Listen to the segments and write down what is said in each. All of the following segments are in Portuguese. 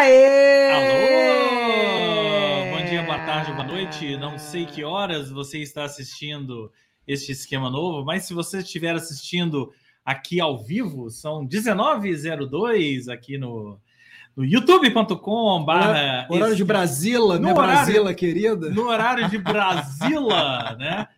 Aê! Alô! Bom dia, boa tarde, boa noite. Não sei que horas você está assistindo este esquema novo, mas se você estiver assistindo aqui ao vivo, são 19h02 aqui no, no youtube.com barra horário de Brasília, né? Brasília, querida. No horário de Brasília, né?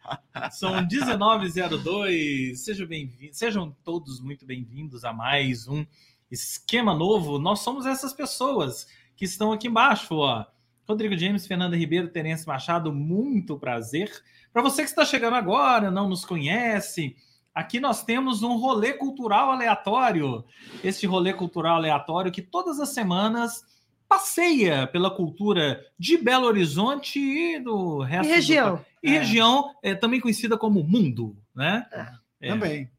São 19h02. Sejam bem-vindos, sejam todos muito bem-vindos a mais um esquema novo. Nós somos essas pessoas que estão aqui embaixo, ó. Rodrigo James, Fernanda Ribeiro, Terence Machado, muito prazer. Para você que está chegando agora, não nos conhece, aqui nós temos um rolê cultural aleatório. Este rolê cultural aleatório que todas as semanas passeia pela cultura de Belo Horizonte e do resto e região. Do... E é. região é, também conhecida como mundo, né? É. Também.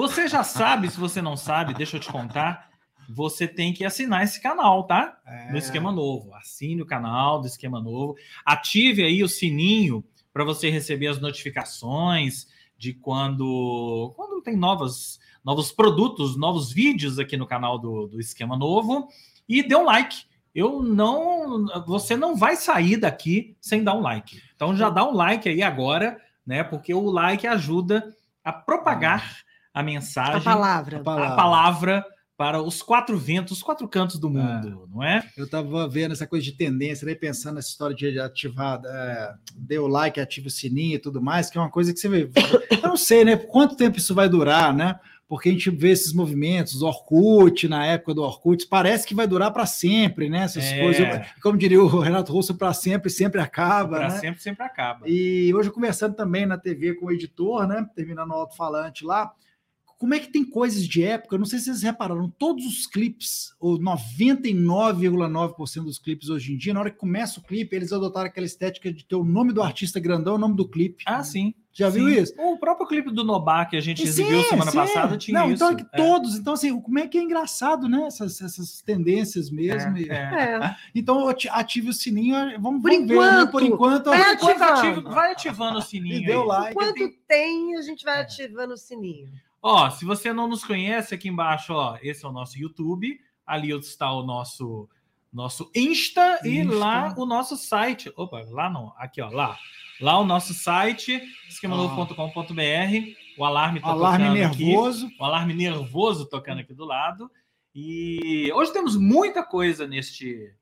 Você já sabe, se você não sabe, deixa eu te contar. Você tem que assinar esse canal, tá? É. No Esquema Novo. Assine o canal do Esquema Novo. Ative aí o sininho para você receber as notificações de quando, quando tem novos, novos produtos, novos vídeos aqui no canal do, do Esquema Novo. E dê um like. Eu não. Você não vai sair daqui sem dar um like. Então já dá um like aí agora, né? Porque o like ajuda a propagar a mensagem, a palavra, a palavra, a palavra para os quatro ventos, os quatro cantos do mundo, é. não é? Eu estava vendo essa coisa de tendência, né, pensando nessa história de ativar, é, deu like, ativa o sininho e tudo mais, que é uma coisa que você vê. Eu não sei, né? Quanto tempo isso vai durar, né? Porque a gente vê esses movimentos, Orkut, na época do Orkut, parece que vai durar para sempre, né? Essas é. coisas. Como diria o Renato Russo, para sempre, sempre acaba. Para né? sempre, sempre acaba. E hoje, conversando também na TV com o editor, né? Terminando o alto-falante lá como é que tem coisas de época? Não sei se vocês repararam, todos os clipes, ou 99,9% dos clipes hoje em dia, na hora que começa o clipe, eles adotaram aquela estética de ter o nome do artista grandão, o nome do clipe. Ah, sim. Já sim. viu isso? O próprio clipe do Nobá que a gente exibiu semana sim. passada tinha Não, então, isso. Então, é. todos. Então, assim, como é que é engraçado, né? Essas, essas tendências mesmo. É, é. Então, ative o sininho. Vamos, por vamos enquanto, ver, né? Por enquanto, vai, ativando. vai ativando o sininho. E deu like. Enquanto tem... tem, a gente vai é. ativando o sininho. Ó, se você não nos conhece, aqui embaixo, ó, esse é o nosso YouTube, ali está o nosso nosso Insta, Insta. e lá o nosso site. Opa, lá não, aqui ó, lá. Lá o nosso site, esquemanovo.com.br. O alarme tá alarme nervoso. Aqui, o alarme nervoso tocando aqui do lado. E hoje temos muita coisa neste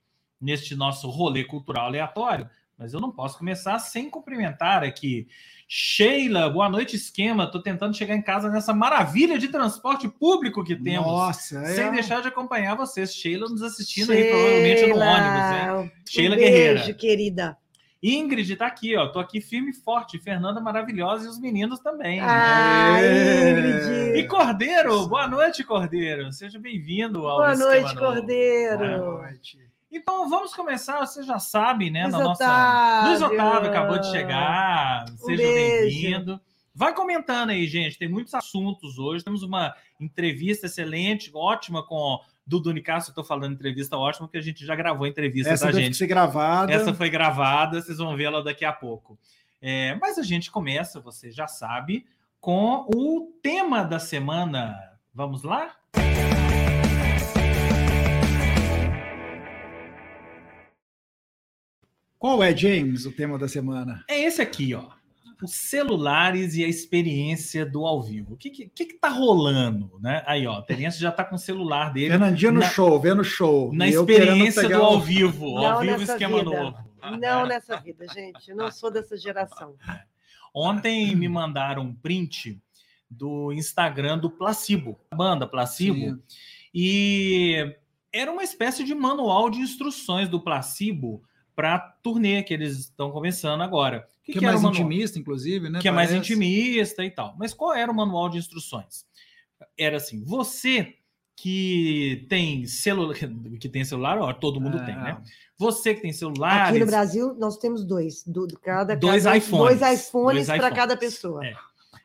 neste nosso rolê cultural aleatório, mas eu não posso começar sem cumprimentar aqui Sheila, boa noite, esquema. Estou tentando chegar em casa nessa maravilha de transporte público que temos. Nossa, sem é... deixar de acompanhar vocês. Sheila nos assistindo Sheila, aí, provavelmente no ônibus? Sheila um Guerreira. Beijo, querida. Ingrid está aqui, ó. Tô aqui firme e forte. Fernanda maravilhosa e os meninos também. Ah, Ingrid. E Cordeiro, boa noite, Cordeiro. Seja bem-vindo ao Boa noite, Cordeiro. Boa noite. Então vamos começar, você já sabe, né? Luiz na nossa. Luiz Otávio acabou de chegar. Um Seja bem-vindo. Vai comentando aí, gente. Tem muitos assuntos hoje. Temos uma entrevista excelente, ótima com Dudu Nicasso. Estou falando entrevista ótima, porque a gente já gravou a entrevista Essa da gente. Essa foi gravada. Essa foi gravada, vocês vão vê-la daqui a pouco. É, mas a gente começa, você já sabe, com o tema da semana. Vamos lá? Música Qual é, James, o tema da semana? É esse aqui, ó. Os celulares e a experiência do ao vivo. O que que, que, que tá rolando, né? Aí, ó, a Terence já tá com o celular dele. Fernandinho no na, show, vendo show. Na experiência do ao vivo. Não ao vivo, esquema vida. novo. Não nessa vida, gente. Eu não sou dessa geração. Ontem me mandaram um print do Instagram do Placebo, banda Placebo. Sim. E era uma espécie de manual de instruções do Placebo para a turnê que eles estão começando agora. Que, que, que é mais intimista, inclusive, né? Que Parece. é mais intimista e tal. Mas qual era o manual de instruções? Era assim: você que tem celular, que tem celular, ó, todo mundo é. tem, né? Você que tem celular. Aqui no Brasil nós temos dois, do, cada, dois cada, iPhones, dois iPhones para cada pessoa. É.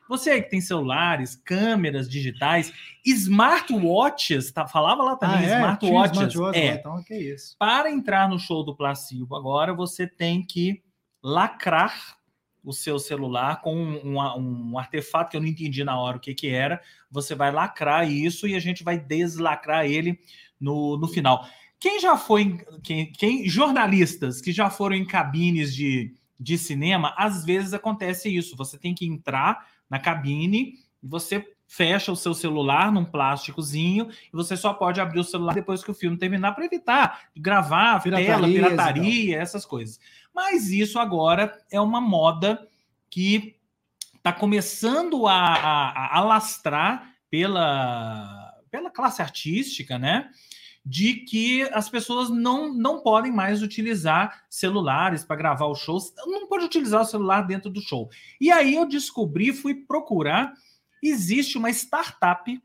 Você que tem celulares, câmeras digitais, smartwatches, tá? Falava lá também, ah, é? smartwatches. Smartwatch, é. Então, que é isso? Para entrar no show do Placebo agora, você tem que lacrar o seu celular com um, um, um, artefato que eu não entendi na hora o que, que era. Você vai lacrar isso e a gente vai deslacrar ele no, no final. Quem já foi, quem, quem, jornalistas que já foram em cabines de, de cinema, às vezes acontece isso. Você tem que entrar na cabine, você fecha o seu celular num plásticozinho e você só pode abrir o celular depois que o filme terminar para evitar gravar pirataria, tela, pirataria, essas coisas. Mas isso agora é uma moda que está começando a, a, a alastrar pela, pela classe artística, né? De que as pessoas não, não podem mais utilizar celulares para gravar os shows, não pode utilizar o celular dentro do show. E aí eu descobri, fui procurar, existe uma startup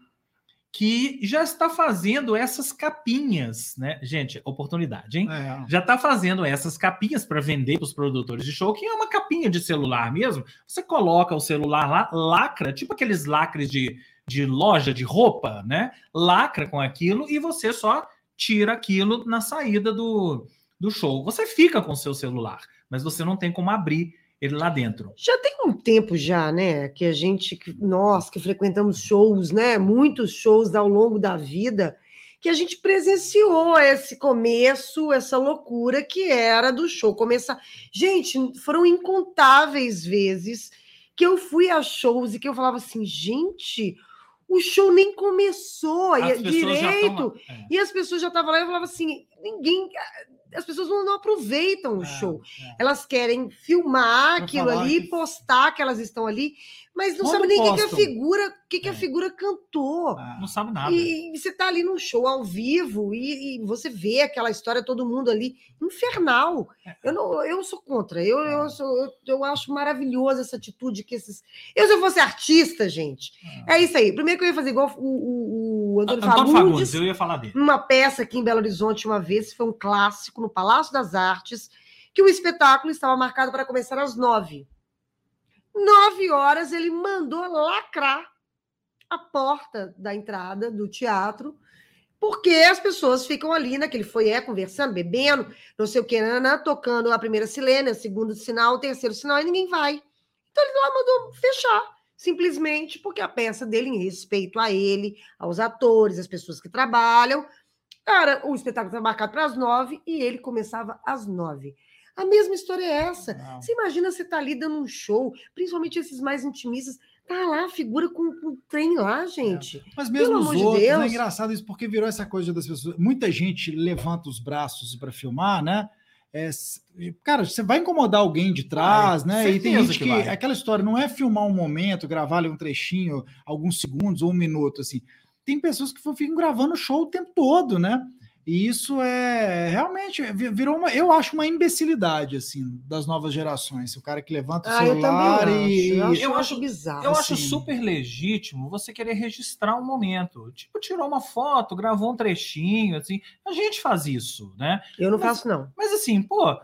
que já está fazendo essas capinhas, né? Gente, oportunidade, hein? É. Já está fazendo essas capinhas para vender para os produtores de show, que é uma capinha de celular mesmo. Você coloca o celular lá, lacra, tipo aqueles lacres de, de loja de roupa, né? Lacra com aquilo e você só tira aquilo na saída do, do show. Você fica com o seu celular, mas você não tem como abrir ele lá dentro. Já tem um tempo já, né, que a gente, nós que frequentamos shows, né, muitos shows ao longo da vida, que a gente presenciou esse começo, essa loucura que era do show começar. Gente, foram incontáveis vezes que eu fui a shows e que eu falava assim, gente, o show nem começou as direito. É. E as pessoas já estavam lá e eu falava assim: ninguém. As pessoas não, não aproveitam o é, show. É. Elas querem filmar aquilo ali, que... postar que elas estão ali, mas não sabe nem o que, que, a figura, que, que é. a figura cantou. Não sabe nada. E, e você está ali num show ao vivo e, e, você vê aquela história, todo mundo ali, infernal. É. Eu, não, eu sou contra. Eu, eu, é. sou, eu, eu, acho maravilhosa essa atitude que esses. Eu, se eu fosse artista, gente, é, é isso aí. Primeiro que eu ia fazer igual o, o, o Antônio, Antônio Fagundes, Fagundes, eu ia falar dele. Uma peça aqui em Belo Horizonte, uma vez, foi um clássico no Palácio das Artes, que o espetáculo estava marcado para começar às nove. Nove horas ele mandou lacrar a porta da entrada do teatro, porque as pessoas ficam ali naquele foyer conversando, bebendo, não sei o que, Ana, tocando a primeira silene, o segundo sinal, terceiro sinal, e ninguém vai. Então ele lá mandou fechar, simplesmente porque a peça dele, em respeito a ele, aos atores, às pessoas que trabalham, cara, o espetáculo estava marcado para as nove e ele começava às nove. A mesma história é essa. Não. Você imagina você tá ali dando um show, principalmente esses mais intimistas, tá lá a figura com, o trem lá, gente. É. Mas mesmo Pelo os outros, de é engraçado isso, porque virou essa coisa das pessoas. Muita gente levanta os braços para filmar, né? É, cara, você vai incomodar alguém de trás, né? E tem gente que, que aquela história não é filmar um momento, gravar ali um trechinho, alguns segundos ou um minuto, assim. Tem pessoas que ficam gravando o show o tempo todo, né? E isso é realmente virou uma, eu acho uma imbecilidade assim das novas gerações. O cara que levanta o ah, celular eu e eu acho, eu acho bizarro. Eu assim. acho super legítimo você querer registrar um momento. Tipo, tirou uma foto, gravou um trechinho, assim. A gente faz isso, né? Eu não mas, faço não. Mas assim, pô,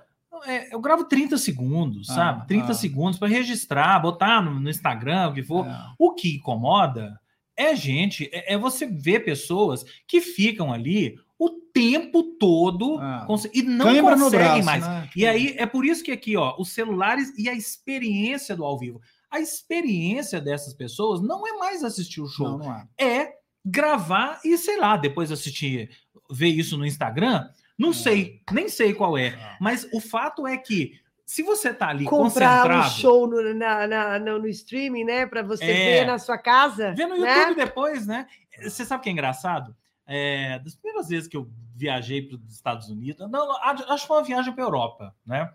é, eu gravo 30 segundos, ah, sabe? 30 ah. segundos para registrar, botar no, no, Instagram, o que for. É. O que incomoda é gente, é, é você ver pessoas que ficam ali o tempo todo ah, e não conseguem braço, mais. Né? E aí é por isso que aqui, ó, os celulares e a experiência do ao vivo. A experiência dessas pessoas não é mais assistir o show, não, não é. é. gravar e sei lá, depois assistir, ver isso no Instagram. Não é. sei, nem sei qual é, é, mas o fato é que se você tá ali comprar concentrado, um show no, na, na, no, streaming, né, para você é, ver na sua casa, ver no né? YouTube depois, né? Você sabe o que é engraçado? É, das primeiras vezes que eu viajei para os Estados Unidos, não, acho que foi uma viagem para a Europa, né?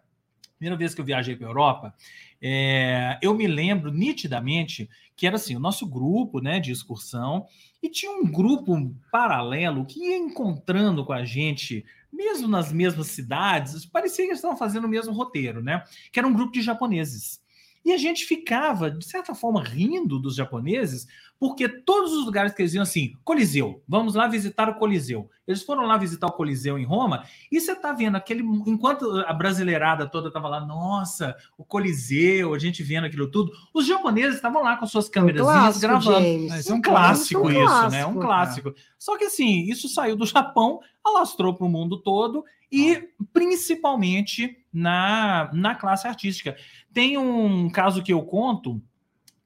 Primeira vez que eu viajei para a Europa, é, eu me lembro nitidamente que era assim, o nosso grupo né, de excursão, e tinha um grupo paralelo que ia encontrando com a gente, mesmo nas mesmas cidades, parecia que eles estavam fazendo o mesmo roteiro, né? Que era um grupo de japoneses. E a gente ficava, de certa forma, rindo dos japoneses, porque todos os lugares que eles iam assim, Coliseu, vamos lá visitar o Coliseu. Eles foram lá visitar o Coliseu em Roma, e você tá vendo aquele. Enquanto a brasileirada toda tava lá, nossa, o Coliseu, a gente vendo aquilo tudo, os japoneses estavam lá com suas câmeras gravando. James. É um clássico é um isso, clássico. né? É um clássico. É. Só que assim, isso saiu do Japão, alastrou para o mundo todo e principalmente na, na classe artística. Tem um caso que eu conto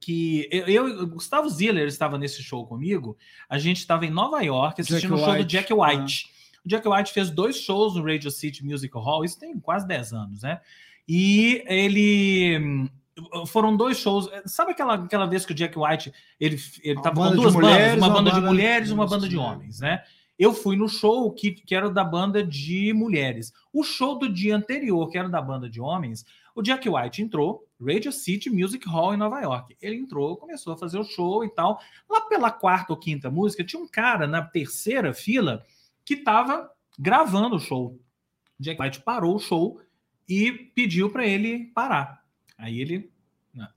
que eu, eu Gustavo Ziller estava nesse show comigo. A gente estava em Nova York assistindo o um show do Jack White. Ah. O Jack White fez dois shows no Radio City Music Hall, isso tem quase 10 anos, né? E ele foram dois shows. Sabe aquela, aquela vez que o Jack White ele ele tava com duas bandas, uma, banda, de mulheres e uma banda de homens, né? Eu fui no show que, que era da banda de mulheres. O show do dia anterior, que era da banda de homens, o Jack White entrou, Radio City Music Hall em Nova York. Ele entrou, começou a fazer o show e tal. Lá pela quarta ou quinta música, tinha um cara na terceira fila que estava gravando o show. O Jack White parou o show e pediu para ele parar. Aí ele.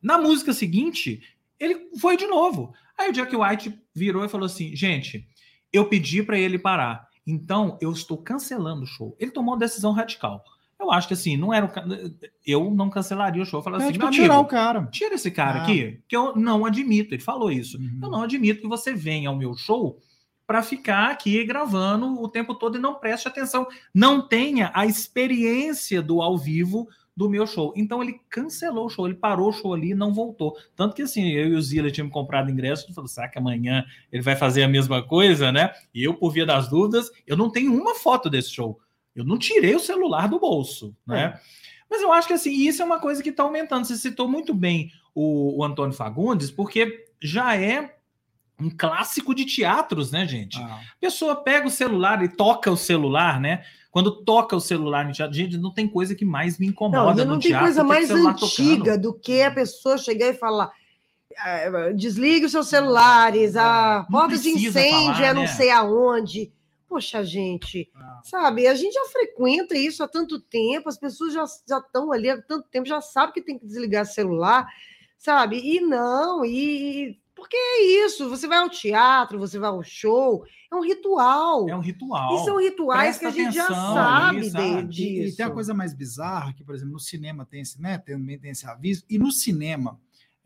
Na música seguinte, ele foi de novo. Aí o Jack White virou e falou assim: gente, eu pedi para ele parar. Então eu estou cancelando o show. Ele tomou uma decisão radical. Eu acho que assim, não era. Eu não cancelaria o show. Eu falei assim, meu tirar o cara. Tira esse cara ah. aqui, que eu não admito. Ele falou isso. Uhum. Eu não admito que você venha ao meu show para ficar aqui gravando o tempo todo e não preste atenção. Não tenha a experiência do ao vivo do meu show. Então ele cancelou o show, ele parou o show ali e não voltou. Tanto que assim, eu e o Zila tínhamos comprado ingresso, falou, será que amanhã ele vai fazer a mesma coisa, né? E eu, por via das dúvidas, eu não tenho uma foto desse show. Eu não tirei o celular do bolso, né? É. Mas eu acho que assim, isso é uma coisa que está aumentando. Você citou muito bem o, o Antônio Fagundes, porque já é um clássico de teatros, né, gente? Ah. A pessoa pega o celular e toca o celular, né? Quando toca o celular no teatro, gente, não tem coisa que mais me incomoda não, não tem teatro coisa mais antiga tocando. do que a pessoa chegar e falar ah, desligue os seus celulares, a porta de incêndio falar, é não né? sei aonde. Poxa, gente, ah. sabe, a gente já frequenta isso há tanto tempo, as pessoas já estão ali há tanto tempo, já sabem que tem que desligar o celular, sabe? E não, e porque é isso, você vai ao teatro, você vai ao show, é um ritual. É um ritual. E são rituais Presta que a gente já sabe, ali, sabe? disso. E, e, tem a coisa mais bizarra, que, por exemplo, no cinema tem esse, né, também tem esse aviso, e no cinema,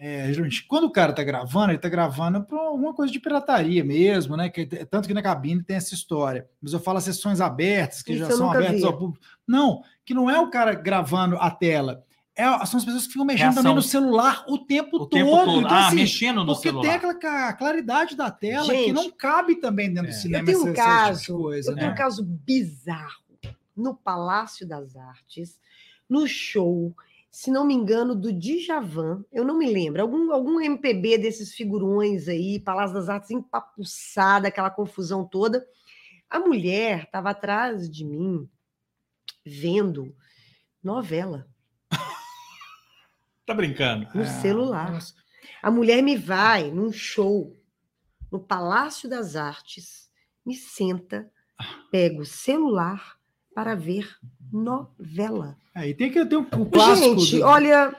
é, geralmente, quando o cara tá gravando, ele tá gravando para alguma coisa de pirataria mesmo, né? Que, tanto que na cabine tem essa história. Mas eu falo sessões abertas, que isso já são abertas vi. ao público. Não, que não é o cara gravando a tela é, são as pessoas que ficam mexendo Reação. também no celular o tempo o todo. Tempo todo. Então, ah, assim, mexendo no porque celular. Porque tem aquela claridade da tela Gente, que não cabe também dentro é. do cinema. Eu tenho um essa, caso, tipo coisa, eu né? tenho um caso bizarro no Palácio das Artes, no show, se não me engano, do Djavan, eu não me lembro, algum, algum MPB desses figurões aí, Palácio das Artes empapuçada, aquela confusão toda. A mulher estava atrás de mim vendo novela. Tá brincando? No ah, celular. Nossa. A mulher me vai num show no Palácio das Artes, me senta, pega o celular para ver novela. É, e tem que ter o, o clássico. Gente, do... olha,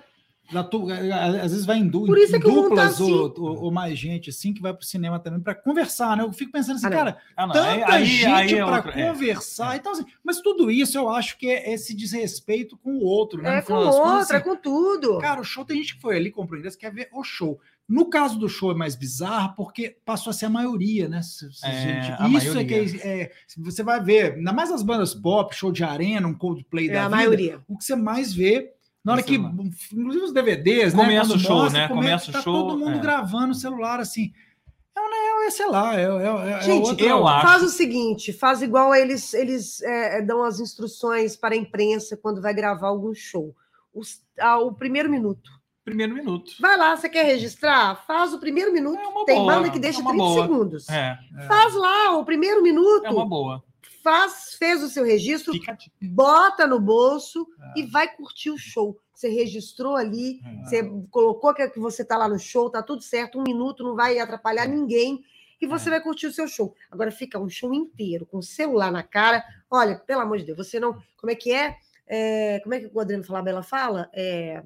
às vezes vai em, du Por isso é que duplas assim. ou, ou, ou, mais gente assim que vai para o cinema também para conversar, né? Eu fico pensando assim, ah, cara, ah, tanta aí, gente é para é. conversar. É. Então, assim, mas tudo isso eu acho que é esse desrespeito com o outro, né? É com o outro, assim, é com tudo. Cara, o show tem gente que foi ali comprou ingresso quer ver o show. No caso do show é mais bizarro porque passou a ser a maioria, né? É, Isso é que é, você vai ver, ainda mais as bandas pop, show de arena, um Coldplay é da a vida, maioria. o que você mais vê na hora que, inclusive os DVDs, né, começa né? o show, mostra, né? Começa o tá show. todo mundo é. gravando o celular assim. É, é, sei lá, é, é, é Gente, outra... eu acho. Faz o seguinte, faz igual eles, eles é, dão as instruções para a imprensa quando vai gravar algum show. Os, ah, o primeiro minuto. Primeiro minuto. Vai lá, você quer registrar? Faz o primeiro minuto. É Tem boa, banda que deixa 30 boa. segundos. Faz lá o primeiro minuto. É uma boa faz, fez o seu registro, bota no bolso é. e vai curtir o show. Você registrou ali, é. você colocou que você está lá no show, tá tudo certo, um minuto não vai atrapalhar ninguém e você é. vai curtir o seu show. Agora fica um show inteiro com o celular na cara. Olha, pelo amor de Deus, você não. Como é que é? é como é que o Adriano Falabella fala? É,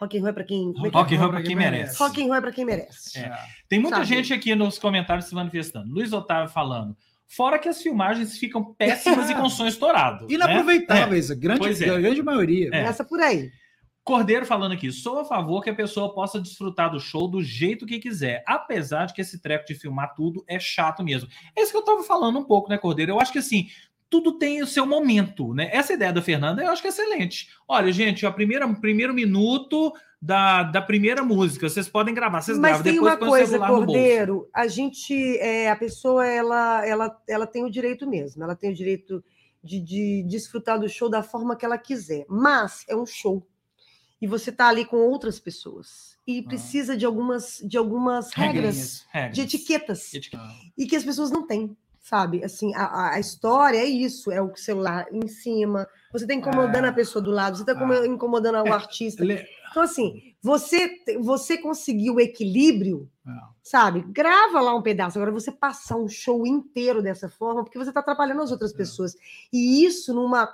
Rock and roll é para quem, é rock and roll para quem merece. Rock and roll é para quem merece. É. Tem muita Sabe? gente aqui nos comentários se manifestando. Luiz Otávio falando. Fora que as filmagens ficam péssimas e com som estourado. Inaproveitáveis, né? a grande, é. grande maioria. É. Essa por aí. Cordeiro falando aqui, sou a favor que a pessoa possa desfrutar do show do jeito que quiser, apesar de que esse treco de filmar tudo é chato mesmo. É isso que eu tava falando um pouco, né, Cordeiro? Eu acho que assim, tudo tem o seu momento, né? Essa ideia da Fernanda eu acho que é excelente. Olha, gente, o primeiro minuto da, da primeira música, vocês podem gravar, vocês Mas gravam, tem depois uma coisa. Cordeiro, a gente, é, a pessoa, ela, ela, ela tem o direito mesmo, ela tem o direito de, de desfrutar do show da forma que ela quiser, mas é um show e você está ali com outras pessoas e Ah. precisa de algumas, de algumas regras, Regras. de etiquetas Etiqueta. e que as pessoas não têm, sabe? Assim, a- a, história é isso, é o celular em cima, você está incomodando É. a pessoa do lado, você está Ah. incomodando o É, artista. Então, assim, você, você conseguiu o equilíbrio, É. sabe? Grava lá um pedaço. Agora, você passar um show inteiro dessa forma, porque você está atrapalhando as outras É. pessoas. E isso, numa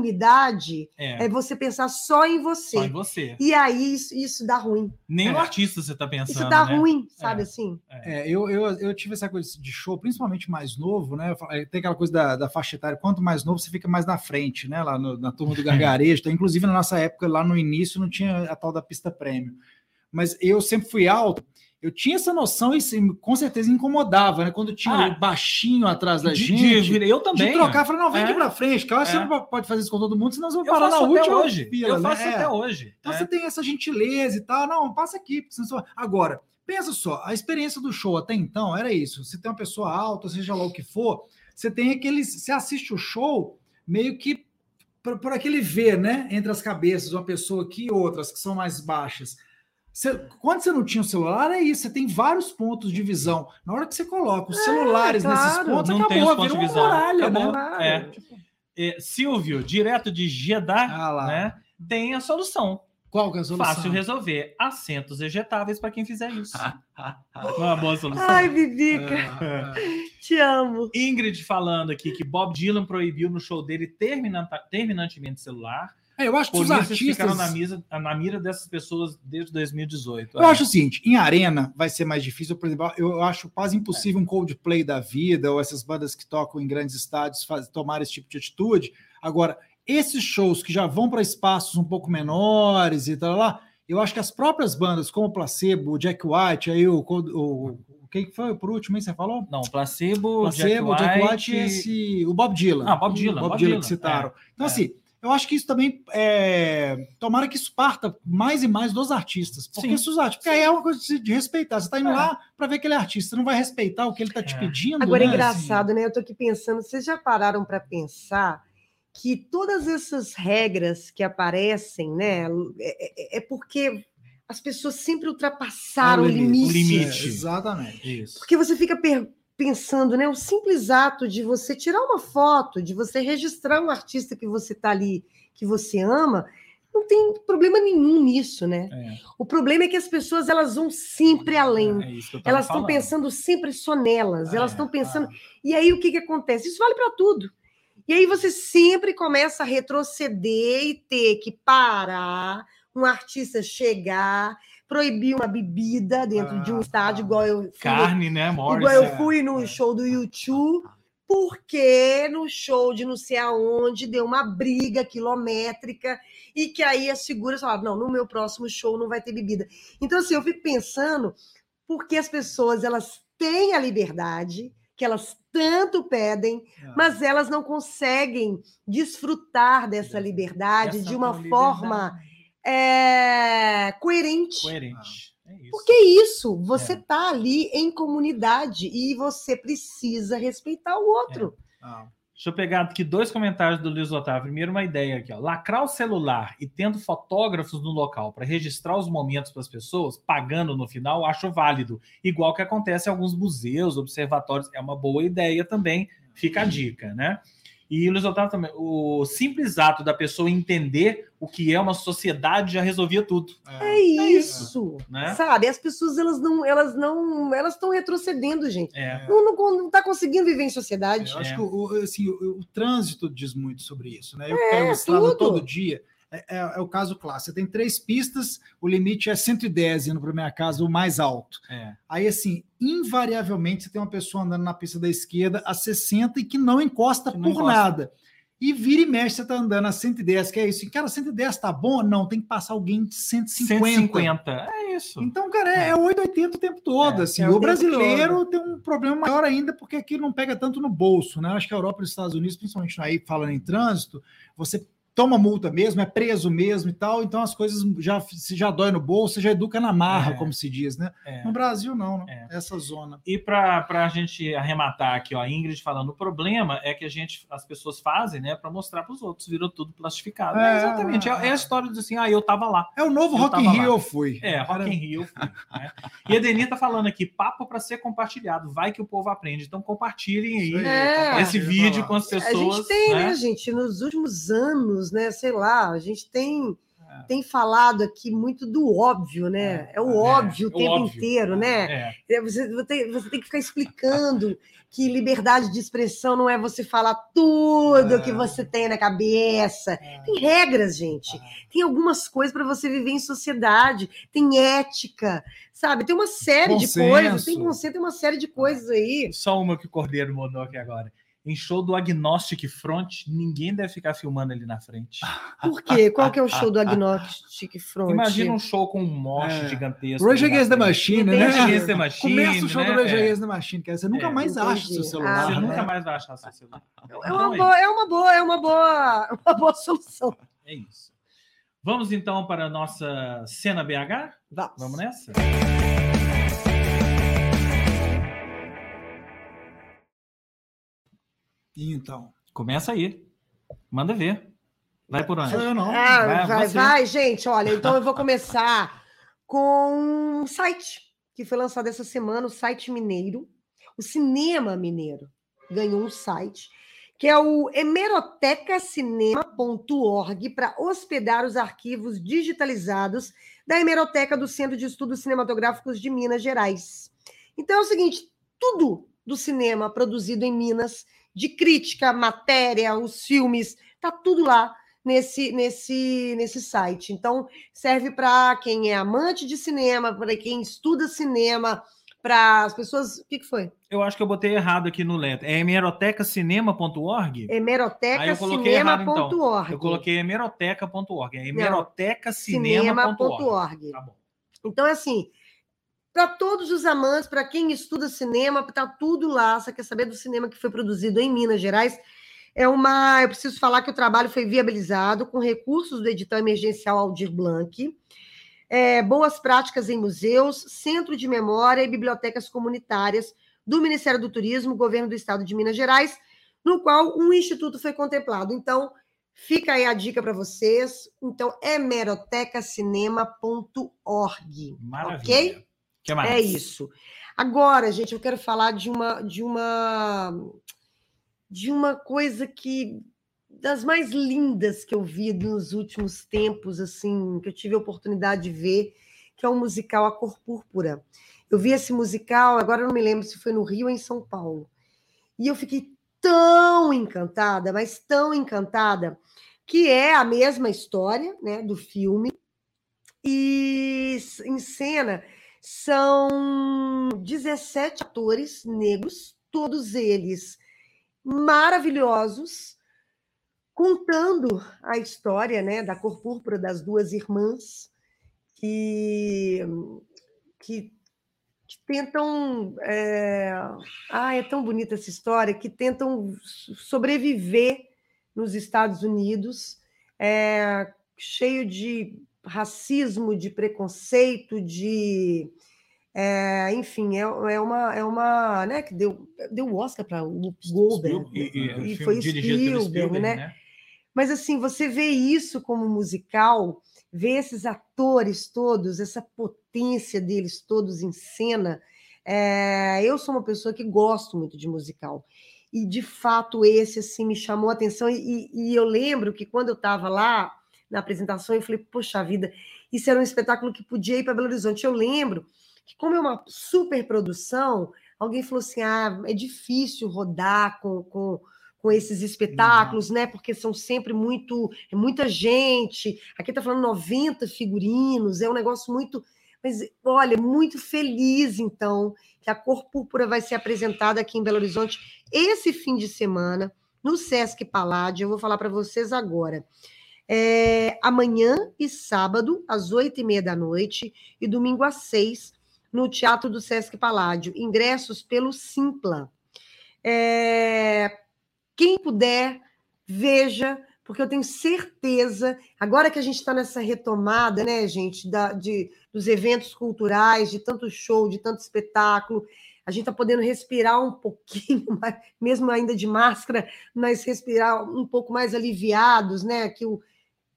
comunidade, É, é você pensar só em você. só em você. E aí, isso, isso dá ruim. Nem É. o artista você tá pensando, Isso dá né? ruim, sabe É. assim? É, eu, eu, eu tive essa coisa de show, principalmente mais novo, né? Tem aquela coisa da, da faixa etária, quanto mais novo, você fica mais na frente, né? Lá no- na turma do gargarejo. Então, inclusive, na nossa época, lá no início, não tinha a tal da pista prêmio. Mas eu sempre fui alto, eu tinha essa noção e com certeza incomodava, né? Quando tinha Ah, o baixinho atrás da De- gente. de- eu de também. trocar, falar, não, vem É. aqui pra frente, você É. não pode fazer isso com todo mundo, senão você vai Eu parar na última hoje. fila, eu né? faço É. até hoje. Então é. você tem essa gentileza e tal. Não, passa aqui. senão você- Agora, pensa só, a experiência do show até então era isso. Você tem uma pessoa alta, seja lá o que for, você tem aqueles. Você assiste o show meio que por, por aquele ver, né? Entre as cabeças, uma pessoa aqui e outras que são mais baixas. Você- quando você não tinha o celular, é isso. Você tem vários pontos de visão. Na hora que você coloca os celulares nesses claro. pontos, Não tem acabou, os pontos virou de uma visão. muralha, Acabou. né? É. É, Silvio, direto de Jeddah, Ah né? Tem a solução. Qual que é a solução? Fácil resolver. Assentos ejetáveis para quem fizer isso. Uma boa solução. Ai, Bibica, Ah, ah, te amo. Ingrid falando aqui que Bob Dylan proibiu no show dele termina- terminantemente celular. É, eu acho que os Polícias ficaram artistas. na, misa, na mira dessas pessoas desde 2018. Eu acho o seguinte, em arena vai ser mais difícil, por exemplo, eu acho quase impossível um Coldplay da vida ou essas bandas que tocam em grandes estádios faz, tomar esse tipo de atitude. Agora, esses shows que já vão para espaços um pouco menores e tal lá, eu acho que as próprias bandas, como o Placebo, o Jack White, aí o, o, o quem que foi por último, hein, você falou? Não, placebo, Placebo, Jack White, White e esse, o Bob Dylan. Ah, Bob Dylan, O Bob, Bob Dylan, Dylan, que citaram. Então, é. assim, eu acho que isso também é. Tomara que isso parta mais e mais dos artistas. Porque, os artistas, porque aí é uma coisa de respeitar. Você está indo É. lá para ver aquele artista, você não vai respeitar o que ele está te É. pedindo. Agora é né, engraçado, né? Eu tô aqui pensando, vocês já pararam para pensar que todas essas regras que aparecem, né, é, é- é porque as pessoas sempre ultrapassaram o limite. o limite. É, exatamente. Isso. Porque você fica pensando, né? O simples ato de você tirar uma foto, de você registrar um artista que você tá ali, que você ama, não tem problema nenhum nisso, né? É, O problema é que as pessoas elas vão sempre além. é Elas estão pensando sempre só nelas, elas É, estão pensando. E aí o que, que acontece? Isso vale para tudo. E aí você sempre começa a retroceder e ter que parar, um artista chegar, proibir uma bebida dentro de um Ah, estádio, ah. igual eu fui, Carne, né, Morris? igual eu é, fui no é. show do YouTube, porque no show de não sei aonde deu uma briga quilométrica e que aí as figuras falaram, não, no meu próximo show não vai ter bebida. Então, assim, eu fico pensando porque as pessoas, elas têm a liberdade que elas tanto pedem, É. mas elas não conseguem desfrutar dessa liberdade Essa de uma liberdade forma é, coerente. coerente. É isso. Porque é isso, você É. está ali em comunidade e você precisa respeitar o outro. Ah, Deixa eu pegar aqui dois comentários do Luiz Otávio. Primeiro, uma ideia aqui. Ó. Lacrar o celular e tendo fotógrafos no local para registrar os momentos para as pessoas, pagando no final, acho válido. Igual que acontece em alguns museus, observatórios. É uma boa ideia também. Fica a dica, né? E o Luiz Otávio também. O simples ato da pessoa entender o que é uma sociedade já resolvia tudo, É isso, né? sabe? As pessoas elas não, elas não, elas estão retrocedendo, gente. É. Não, não, não tá conseguindo viver em sociedade. Eu acho É. que o, assim, o, o trânsito diz muito sobre isso, né? Eu É, pego estrada todo dia. É, é- é o caso clássico. Você tem três pistas, o limite é 110 indo para minha casa, o mais alto. É. Aí, assim, invariavelmente você tem uma pessoa andando na pista da esquerda a 60 e que não encosta Que não por encosta. nada. E vira e mexe, você tá andando a 110, que é isso. E, cara, 110 tá bom? Não, tem que passar alguém de 150. 150. É isso. Então, cara, é, é 880 o tempo todo. É, assim. é o o brasileiro tem um problema maior ainda, porque aqui não pega tanto no bolso, né? Acho que a Europa e os Estados Unidos, principalmente aí falando em trânsito, você toma multa mesmo, é preso mesmo e tal, então as coisas já se já dói no bolso, você já educa na marra, É. como se diz, né? É. No Brasil, não, né? É. Essa zona. E para a gente arrematar aqui, ó, a Ingrid falando, o problema é que a gente, as pessoas fazem, né, para mostrar para os outros, virou tudo plastificado. É, É, exatamente. É, é a história de assim, ah, eu tava lá. É o novo Rock in Rio, lá. eu fui. É, Rock Era- in Rio. eu fui, né? E a Deni tá falando aqui, papo para ser compartilhado, vai que o povo aprende. Então compartilhem aí É. esse vídeo com as A pessoas. gente tem, né? né? gente, nos últimos anos, né? Sei lá, a gente tem, É. tem falado aqui muito do óbvio, né? É, o é, óbvio é o tempo óbvio. inteiro, né? É, É, Você, você tem, que ficar explicando que liberdade de expressão não é você falar tudo É. que você tem na cabeça. É. Tem regras, gente. Tem algumas coisas para você viver em sociedade. Tem ética, sabe? Tem uma série de Consenso. coisas. Tem conceito, tem uma série de coisas aí. Só uma que o Cordeiro mandou aqui agora. Em show do Agnostic Front, ninguém deve ficar filmando ali na frente. Por quê? Qual que é o show do Agnostic Front? Imagina um show com um moche É. gigantesco. Rage na Against the. Machine, né? Rage Against the Machine, Começa o show né? do Rage É. Against the Machine, cara. Você nunca É, mais acha o seu celular. Ah, Você né? nunca mais vai achar seu celular. É Então, uma, é boa, é uma boa, é uma boa, uma boa solução. É isso. Vamos então para a nossa cena BH? Vamos. Vamos nessa? Então. Começa aí. Manda ver. Vai por onde? Eu não. Ah, Vai, vai, vai, gente. Olha, então eu vou começar com um site que foi lançado essa semana, o site mineiro. O Cinema Mineiro ganhou um site que é o hemerotecacinema.org para hospedar os arquivos digitalizados da Hemeroteca do Centro de Estudos Cinematográficos de Minas Gerais. Então é o seguinte, tudo do cinema produzido em Minas, de crítica, matéria, os filmes, tá tudo lá nesse, nesse, nesse site. Então, serve para quem é amante de cinema, para quem estuda cinema, para as pessoas. O que, que foi? Eu acho que eu botei errado aqui no letra. É hemerotecacinema.org? Coloquei errado, então. Hemerotecacinema.org. Eu coloquei hemeroteca.org. É hemerotecacinema.org. Cinema.org. Tá bom. Então, é assim, para todos os amantes, para quem estuda cinema, tá tudo lá. Você quer saber do cinema que foi produzido em Minas Gerais? É uma. Eu preciso falar que o trabalho foi viabilizado com recursos do edital emergencial Aldir Blanc. É, boas práticas em museus, centro de memória e bibliotecas comunitárias do Ministério do Turismo, governo do Estado de Minas Gerais, no qual um instituto foi contemplado. Então, fica aí a dica para vocês. Então, é merotecacinema.org. Maravilha. Ok? Que mais? É isso. Agora, gente, eu quero falar de uma de uma de uma coisa que das mais lindas que eu vi nos últimos tempos, assim, que eu tive a oportunidade de ver, que é o musical A Cor Púrpura. Eu vi esse musical, agora eu não me lembro se foi no Rio ou em São Paulo. E eu fiquei tão encantada, mas tão encantada, que é a mesma história, né, do filme. E em cena são 17 atores negros, todos eles maravilhosos, contando a história né, da cor púrpura das duas irmãs que, que, que tentam. É... Ah, é tão bonita essa história, que tentam sobreviver nos Estados Unidos, é, cheio de racismo, de preconceito, de. É, enfim, é, é, uma, é uma, né, que deu, deu o Oscar para o Goldberg, E, e, foi Spielberg, Spielberg, né? né? Mas assim, você vê isso como musical, vê esses atores todos, essa potência deles todos em cena. É, eu sou uma pessoa que gosto muito de musical. E de fato, esse assim me chamou a atenção. E, e eu lembro que quando eu estava lá na apresentação, eu falei, poxa vida, isso era um espetáculo que podia ir para Belo Horizonte. Eu lembro que, como é uma super produção, alguém falou assim: ah, é difícil rodar com, com, com esses espetáculos, uhum. né? Porque são sempre muito, é muita gente. Aqui está falando 90 figurinos, é um negócio muito. Mas olha, muito feliz, então, que a Cor Púrpura vai ser apresentada aqui em Belo Horizonte esse fim de semana, no Sesc Paládio. Eu vou falar para vocês agora. É, amanhã e sábado, às oito e meia da noite, e domingo às seis, no Teatro do Sesc Paládio. Ingressos pelo Simpla. É, quem puder, veja, porque eu tenho certeza, agora que a gente está nessa retomada, né, gente, da, de, dos eventos culturais, de tanto show, de tanto espetáculo, a gente está podendo respirar um pouquinho mesmo ainda de máscara, mas respirar um pouco mais aliviados, né? Que o,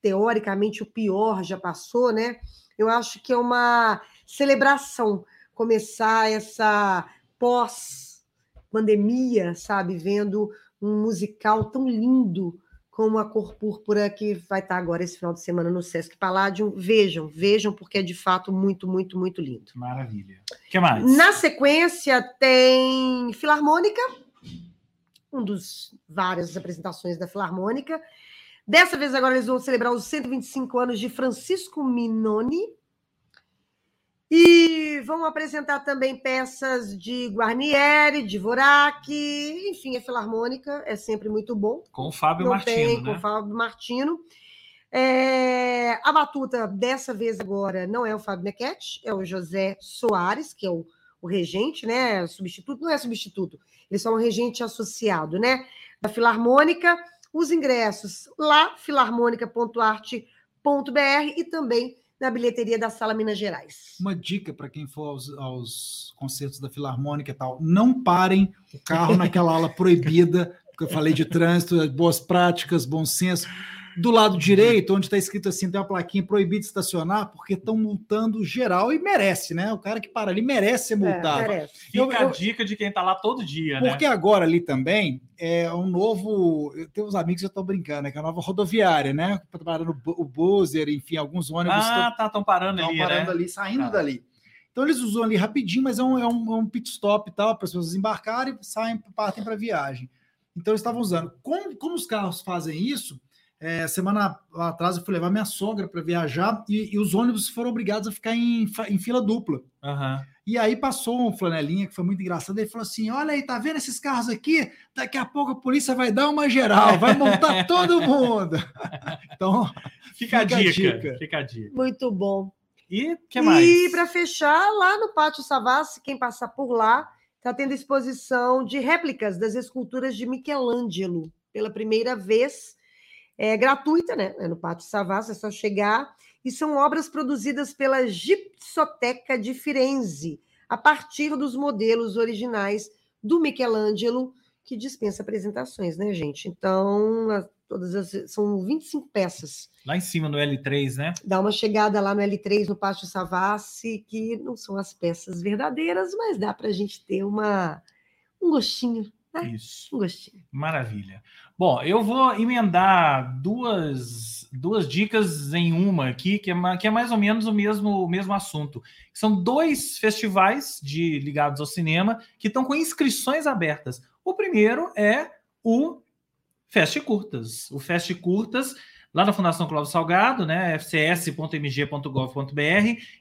teoricamente o pior já passou, né? Eu acho que é uma celebração começar essa pós-pandemia, sabe? Vendo um musical tão lindo como a Cor Púrpura, que vai estar agora esse final de semana no Sesc Palladium. Vejam, vejam, porque é de fato muito, muito, muito lindo. Maravilha. O que mais? Na sequência, tem Filarmônica, um dos várias apresentações da Filarmônica. Dessa vez, agora, eles vão celebrar os 125 anos de Francisco Minoni, e vão apresentar também peças de Guarnieri, de Vorak, enfim, a Filarmônica é sempre muito bom. Com o Fábio Não Martino. Tem, né? Com o Fábio Martino. É, a batuta, dessa vez agora, não é o Fábio Mequete, é o José Soares, que é o, o regente, né? Substituto, não é substituto, eles são um regente associado, né? Da Filarmônica. Os ingressos lá, filarmônica.arte.br e também na bilheteria da Sala Minas Gerais. Uma dica para quem for aos, aos, concertos da Filarmônica e tal: não parem o carro naquela ala proibida, porque eu falei de trânsito, boas práticas, bom senso do lado direito, onde está escrito assim, tem uma plaquinha proibido de estacionar, porque estão multando geral e merece, né? O cara que para ali merece ser é, multado. É, merece. Fica eu, a dica de quem está lá todo dia, né? Porque agora ali também é um novo. Eu tenho uns amigos que já estão brincando, né? Que é a nova rodoviária, né? Parando o Buzzer, enfim, alguns ônibus. Ah, tá, estão parando ali. Estão parando né? ali, saindo tá. dali. Então eles usam ali rapidinho, mas é um, é um, é um pit stop e tal, para as pessoas embarcarem e saem, partem para viagem. Então eles estavam usando. Como, como os carros fazem isso? É, semana atrás eu fui levar minha sogra para viajar e, e, os ônibus foram obrigados a ficar em, em fila dupla. Uhum. E aí passou um flanelinha que foi muito engraçado. Ele falou assim: Olha aí, tá vendo esses carros aqui? Daqui a pouco a polícia vai dar uma geral, vai montar todo mundo. então, fica, fica, a dica, dica, Fica a dica. Muito bom. E que mais? E para fechar, lá no Pátio Savassi, quem passar por lá, está tendo exposição de réplicas das esculturas de Michelangelo pela primeira vez é gratuita, né? É no Pátio Savassi, é só chegar. E são obras produzidas pela Gipsoteca de Firenze, a partir dos modelos originais do Michelangelo, que dispensa apresentações, né, gente? Então, todas as, são 25 peças. Lá em cima no L3, né? Dá uma chegada lá no L3, no Pátio Savassi, que não são as peças verdadeiras, mas dá para a gente ter uma, um gostinho né? Isso. Gostinho. Maravilha. Bom, eu vou emendar duas, duas dicas em uma aqui, que é, que é mais ou menos o mesmo, o mesmo assunto. São dois festivais de ligados ao cinema que estão com inscrições abertas. O primeiro é o Fest Curtas. O Fest Curtas, lá na Fundação Clóvis Salgado, né? fcs.mg.gov.br,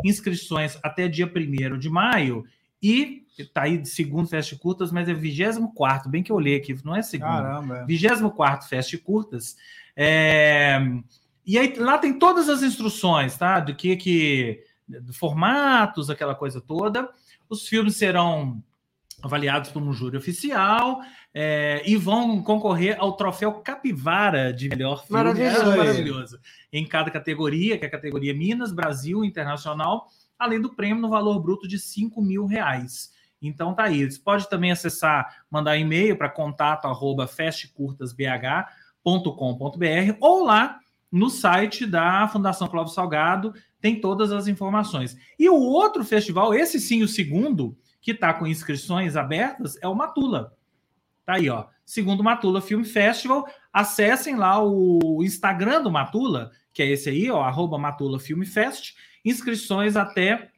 inscrições até dia 1 de maio. E tá aí de segundo Fest Curtas, mas é 24, bem que eu olhei aqui, não é segundo. Caramba. 24 é. Fest Curtas. É... E aí lá tem todas as instruções, tá? Do que que. Formatos, aquela coisa toda. Os filmes serão avaliados por um júri oficial é, e vão concorrer ao troféu Capivara de melhor filme. Maravilhoso. É maravilhoso. Em cada categoria, que é a categoria Minas, Brasil, Internacional além do prêmio no valor bruto de 5 mil reais. Então tá aí. Você pode também acessar, mandar e-mail para contato arroba festcurtasbh.com.br ou lá no site da Fundação Clóvis Salgado tem todas as informações. E o outro festival, esse sim, o segundo, que está com inscrições abertas, é o Matula. Tá aí, ó. Segundo Matula Film Festival, acessem lá o Instagram do Matula, que é esse aí, ó, arroba Matula Film Fest, inscrições até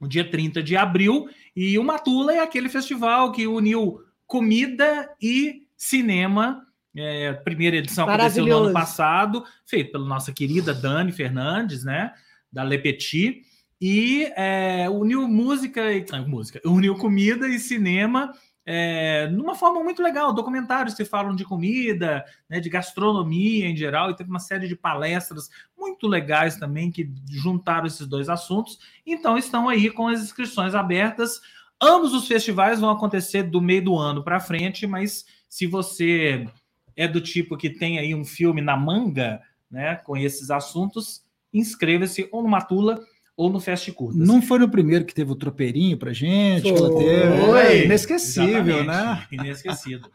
o dia 30 de abril. E o Matula é aquele festival que uniu comida e cinema. É, primeira edição aconteceu no ano passado, feito pela nossa querida Dani Fernandes, né? Da Le Petit. E é, uniu música e música, uniu comida e cinema é, numa forma muito legal, documentários que falam de comida, né, de gastronomia em geral, e teve uma série de palestras muito legais também que juntaram esses dois assuntos. Então estão aí com as inscrições abertas. Ambos os festivais vão acontecer do meio do ano para frente, mas se você é do tipo que tem aí um filme na manga, né, com esses assuntos, inscreva-se ou no Matula ou no Fast Curtas. Não foi no primeiro que teve o tropeirinho pra gente? Foi, é, inesquecível, né? Inesquecido.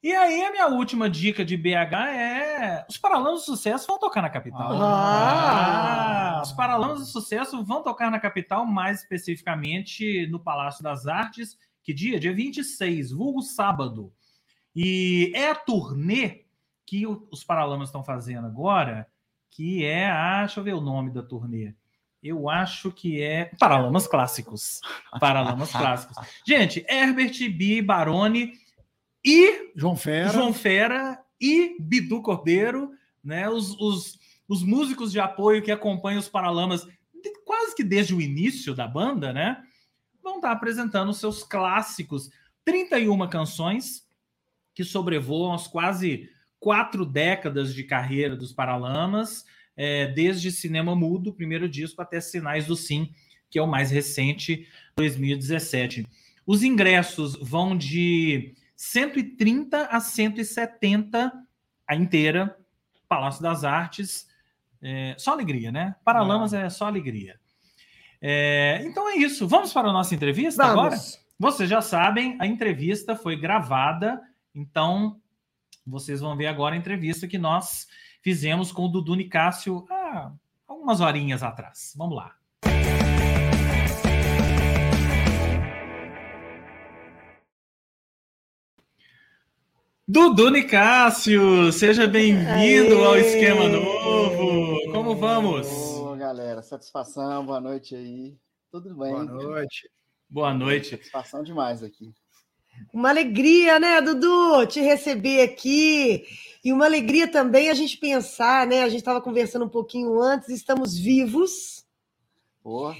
E aí, a minha última dica de BH é: os Paralamas do Sucesso vão tocar na capital. Ah. ah! Os Paralamas do Sucesso vão tocar na capital, mais especificamente no Palácio das Artes. Que dia? Dia 26, vulgo sábado. E é a turnê que os Paralamas estão fazendo agora, que é a. Deixa eu ver o nome da turnê. Eu acho que é Paralamas Clássicos. Paralamas Clássicos. Gente, Herbert B. Baroni e João Fera, João Fera e Bidu Cordeiro, né? Os, os, os músicos de apoio que acompanham os Paralamas quase que desde o início da banda, né? Vão estar apresentando os seus clássicos. 31 canções que sobrevoam as quase quatro décadas de carreira dos Paralamas é, desde Cinema Mudo, primeiro disco, até Sinais do Sim, que é o mais recente, 2017. Os ingressos vão de 130 a 170 a inteira, Palácio das Artes. É, só alegria, né? Paralamas é, é só alegria. É, então é isso. Vamos para a nossa entrevista Vamos. agora? Vocês já sabem, a entrevista foi gravada, então vocês vão ver agora a entrevista que nós fizemos com o Dudu Nicásio há algumas horinhas atrás. Vamos lá. Dudu Nicásio, seja bem-vindo ao Esquema Novo. Como vamos? Ô, galera, satisfação, boa noite aí. Tudo bem? Boa noite. Boa noite. Satisfação demais aqui. Uma alegria, né, Dudu, te receber aqui. E uma alegria também a gente pensar, né? A gente estava conversando um pouquinho antes, estamos vivos. Boa.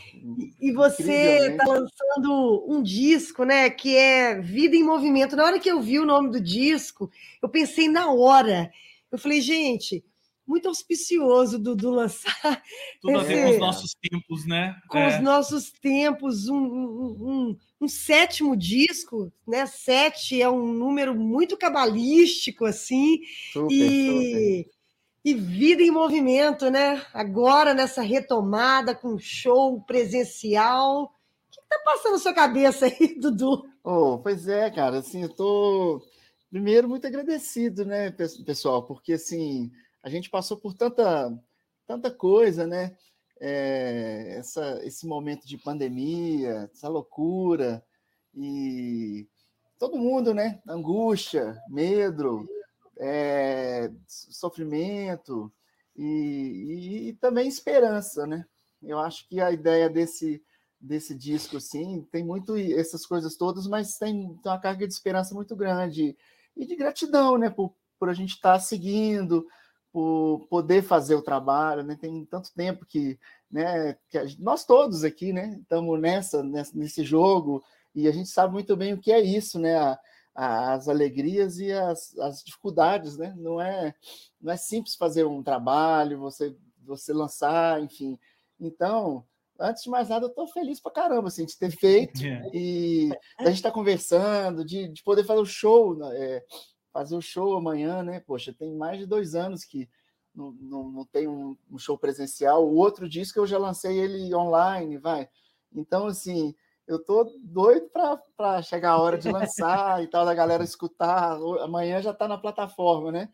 e você está lançando um disco, né? Que é Vida em Movimento. Na hora que eu vi o nome do disco, eu pensei na hora. Eu falei, gente, muito auspicioso do, do lançar. Tudo esse, a ver com os nossos tempos, né? Com é. os nossos tempos, um, um, um, um, sétimo disco, né? Sete é um número muito cabalístico, assim. Super, e, super. e vida em movimento, né? Agora, nessa retomada com show presencial. O que está passando na sua cabeça aí, Dudu? Oh, pois é, cara, assim, eu tô primeiro muito agradecido, né, pessoal, porque assim a gente passou por tanta, tanta coisa, né? É, essa, esse momento de pandemia, essa loucura, e todo mundo, né? Angústia, medo, é, sofrimento e, e, e, também esperança, né? Eu acho que a ideia desse, desse disco, sim, tem muito essas coisas todas, mas tem, uma carga de esperança muito grande e de gratidão, né? Por, por a gente estar tá seguindo, por poder fazer o trabalho, né? Tem tanto tempo que, né, que gente, nós todos aqui, né, estamos nessa, nessa, nesse jogo e a gente sabe muito bem o que é isso, né? A, a, as alegrias e as, as dificuldades, né? Não é, não é simples fazer um trabalho, você, você lançar, enfim. Então, antes de mais nada, eu estou feliz para caramba assim, de ter feito é. e a gente estar tá conversando, de, de poder fazer o show. Né, é, fazer o show amanhã, né? Poxa, tem mais de dois anos que não, não, não tem um, um, show presencial. O outro disco eu já lancei ele online, vai. Então, assim, eu tô doido para chegar a hora de lançar e tal, da galera escutar. Amanhã já está na plataforma, né?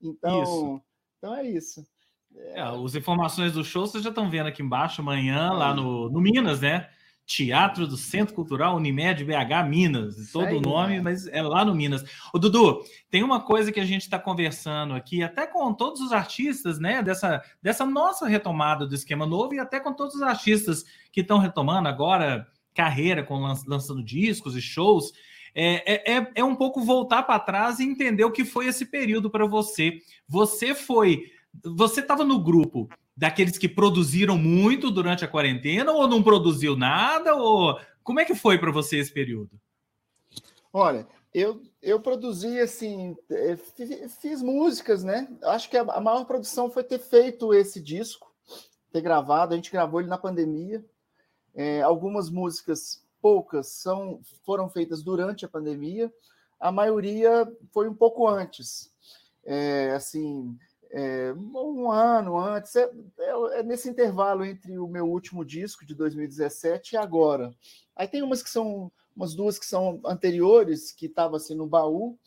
Então, isso. então é isso. É, as informações do show vocês já estão vendo aqui embaixo amanhã, lá no, no Minas, né? Teatro do Centro Cultural Unimed BH Minas, todo o nome, né? mas é lá no Minas. O Dudu, tem uma coisa que a gente está conversando aqui, até com todos os artistas, né, dessa, dessa nossa retomada do esquema novo e até com todos os artistas que estão retomando agora carreira, com lançando discos e shows. É, é, é, é um pouco voltar para trás e entender o que foi esse período para você. Você foi. Você estava no grupo daqueles que produziram muito durante a quarentena ou não produziu nada? Ou como é que foi para você esse período? Olha, eu, eu produzi, assim, é, fiz músicas, né? Acho que a maior produção foi ter feito esse disco, ter gravado. A gente gravou ele na pandemia. É, algumas músicas, poucas, são, foram feitas durante a pandemia. A maioria foi um pouco antes. É, assim, é, um ano antes. É, é, é, nesse intervalo entre o meu último disco, de 2017, e agora. Aí tem umas que são umas duas que são anteriores, que estavam assim no baú,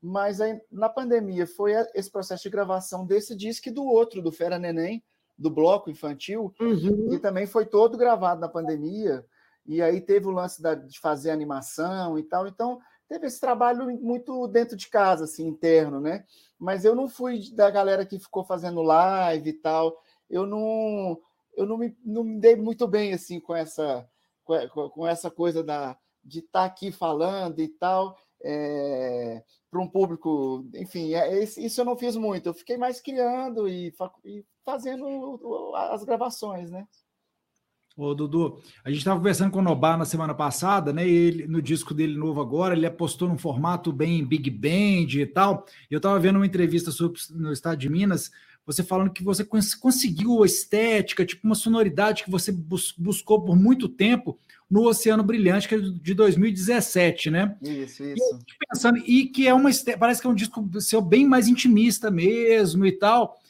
mas aí, na pandemia foi esse processo de gravação desse disco e do outro, do Fera Neném, do bloco infantil, uhum. e também foi todo gravado na pandemia, e aí teve o lance da, de fazer animação e tal, então teve esse trabalho muito dentro de casa, assim, interno, né? Mas eu não fui da galera que ficou fazendo live e tal, eu não, eu não me, não me dei muito bem, assim, com essa, com, essa coisa da, de estar tá aqui falando e tal, é, para um público, enfim, é, isso eu não fiz muito, eu fiquei mais criando e, e fazendo as gravações, né? Ô, Dudu, a gente estava conversando com o Nobá na semana passada, né? ele, no disco dele novo agora, ele apostou num formato bem Big Band e tal. Eu estava vendo uma entrevista sobre, no Estado de Minas, você falando que você conseguiu a estética, tipo uma sonoridade que você bus buscou por muito tempo no Oceano Brilhante, que é de 2017, né? Isso, isso. E pensando, e que é uma parece que é um disco seu bem mais intimista mesmo e tal.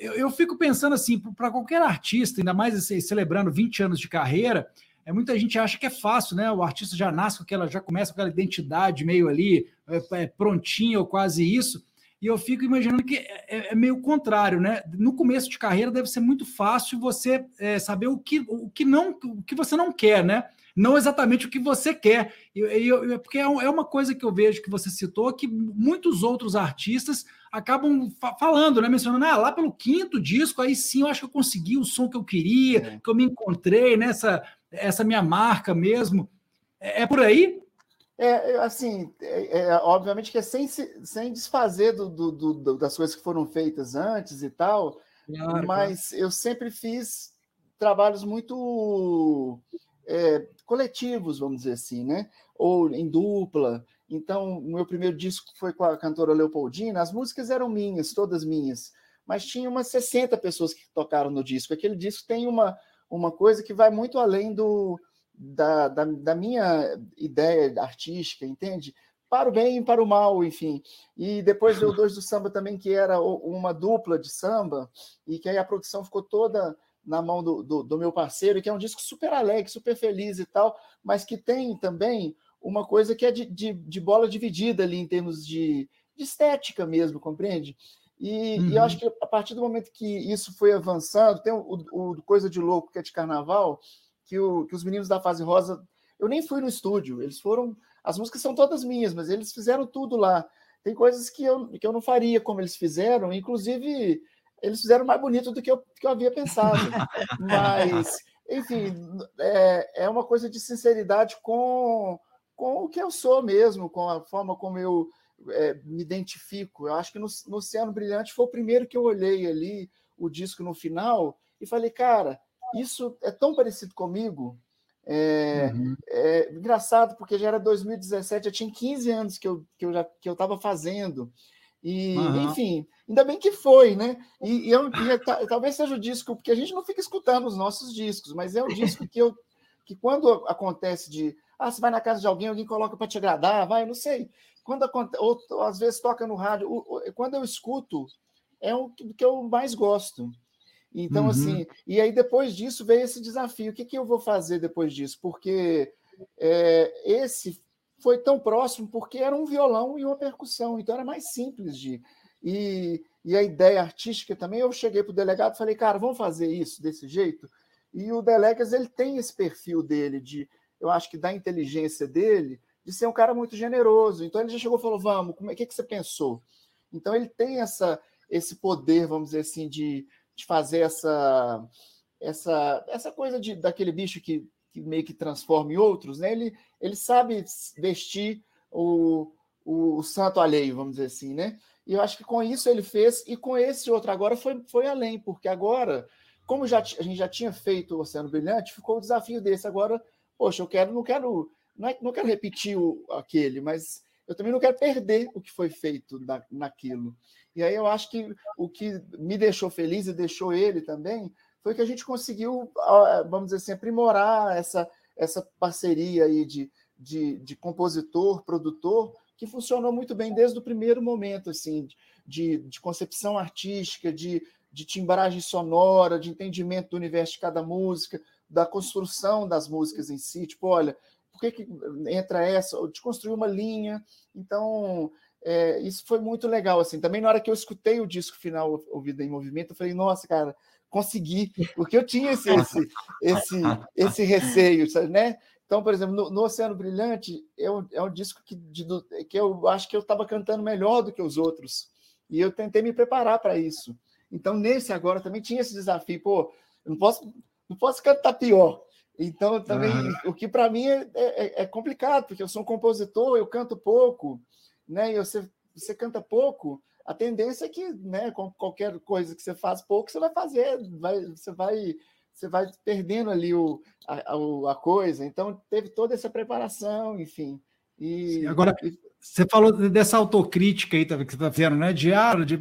Eu, eu fico pensando assim, para qualquer artista, ainda mais assim, celebrando 20 anos de carreira, é, muita gente acha que é fácil, né? O artista já nasce com aquela, já começa com aquela identidade meio ali, é, é, prontinha ou quase isso. E eu fico imaginando que é, é, é meio contrário, né? No começo de carreira deve ser muito fácil você é, saber o que, o que não, o que você não quer, né? Não exatamente o que você quer. E, eu, porque é, é uma coisa que eu vejo que você citou que muitos outros artistas acabam fa falando, né? Mencionando, ah, lá pelo quinto disco, aí sim eu acho que eu consegui o som que eu queria, é. que eu me encontrei nessa essa minha marca mesmo. É, é por aí? É, assim, é, é, obviamente que é sem, sem desfazer do, do, do, das coisas que foram feitas antes e tal, claro, mas eu sempre fiz trabalhos muito é, coletivos, vamos dizer assim, né? Ou em dupla. Então, meu primeiro disco foi com a cantora Leopoldina, as músicas eram minhas, todas minhas, mas tinha umas 60 pessoas que tocaram no disco. Aquele disco tem uma, uma coisa que vai muito além do, da, da, da minha ideia artística, entende? Para o bem e para o mal, enfim. E depois o Dois do Samba também, que era uma dupla de samba, e que aí a produção ficou toda na mão do, do, do, meu parceiro, que é um disco super alegre, super feliz e tal, mas que tem também uma coisa que é de, de, de bola dividida ali em termos de, de estética mesmo, compreende? E, uhum. e, eu acho uhum. que a partir do momento que isso foi avançando, tem o, o, Coisa de Louco, que é de carnaval, que, o, que os meninos da fase rosa. Eu nem fui no estúdio, eles foram. As músicas são todas minhas, mas eles fizeram tudo lá. Tem coisas que eu, que eu não faria como eles fizeram, inclusive eles fizeram mais bonito do que eu, que eu havia pensado. mas, enfim, é, é uma coisa de sinceridade com, com o que eu sou mesmo, com a forma como eu é, me identifico. Eu acho que no, no Oceano Brilhante foi o primeiro que eu olhei ali, o disco no final, e falei, cara, isso é tão parecido comigo. É, uhum. é, engraçado, porque já era 2017, já tinha 15 anos que eu, que eu já que eu estava fazendo. E, uhum. enfim, ainda bem que foi, né? E, e, eu, e é, talvez seja o disco, porque a gente não fica escutando os nossos discos, mas é um disco que eu que quando acontece de ah, você vai na casa de alguém, alguém coloca para te agradar, vai, não sei. Quando ou, ou, às vezes toca no rádio, quando eu escuto, é o que eu mais gosto. Então, uhum. assim, e aí depois disso veio esse desafio. O que, que eu vou fazer depois disso? Porque é, esse foi tão próximo porque era um violão e uma percussão, então era mais simples de. E, e a ideia artística também, eu cheguei para o delegado e falei, cara, vamos fazer isso desse jeito. E o Delegas ele tem esse perfil dele, de eu acho que da inteligência dele, de ser um cara muito generoso. Então ele já chegou e falou: vamos, como é que, que você pensou? Então ele tem essa, esse poder, vamos dizer assim, de de fazer essa essa essa coisa de daquele bicho que, que meio que transforma em outros, né? Ele ele sabe vestir o, o, o, santo alheio, vamos dizer assim, né? E eu acho que com isso ele fez e com esse outro agora foi foi além, porque agora como já, a gente já tinha feito o Oceano Brilhante, ficou o desafio desse agora. Poxa, eu quero não quero não, é, não quero repetir o, aquele, mas eu também não quero perder o que foi feito na, naquilo. E aí eu acho que o que me deixou feliz e deixou ele também foi que a gente conseguiu, vamos dizer assim, aprimorar essa, essa parceria aí de, de, de compositor, produtor, que funcionou muito bem desde o primeiro momento, assim, de, de concepção artística, de, de timbragem sonora, de entendimento do universo de cada música, da construção das músicas em si. Tipo, olha, por que, que entra essa? De construir uma linha. Então, é, isso foi muito legal. assim. Também na hora que eu escutei o disco final, Ouvida em Movimento, eu falei, nossa, cara, consegui, porque eu tinha esse, esse, esse, esse receio, sabe, né? Então, por exemplo, no, no Oceano Brilhante é um, é um disco que, de, que eu acho que eu estava cantando melhor do que os outros. E eu tentei me preparar para isso. Então, nesse agora também tinha esse desafio. Pô, eu não posso, não posso cantar pior. Então, também, uhum. o que para mim é, é, é, complicado, porque eu sou um compositor, eu canto pouco, né? E você, você canta pouco, a tendência é que, né, com qualquer coisa que você faz pouco, você vai fazer, vai, você vai você vai perdendo ali o, a, a, a coisa. Então, teve toda essa preparação, enfim. E, Sim, agora, e... você falou dessa autocrítica aí que você está vendo, né? De, ah, de,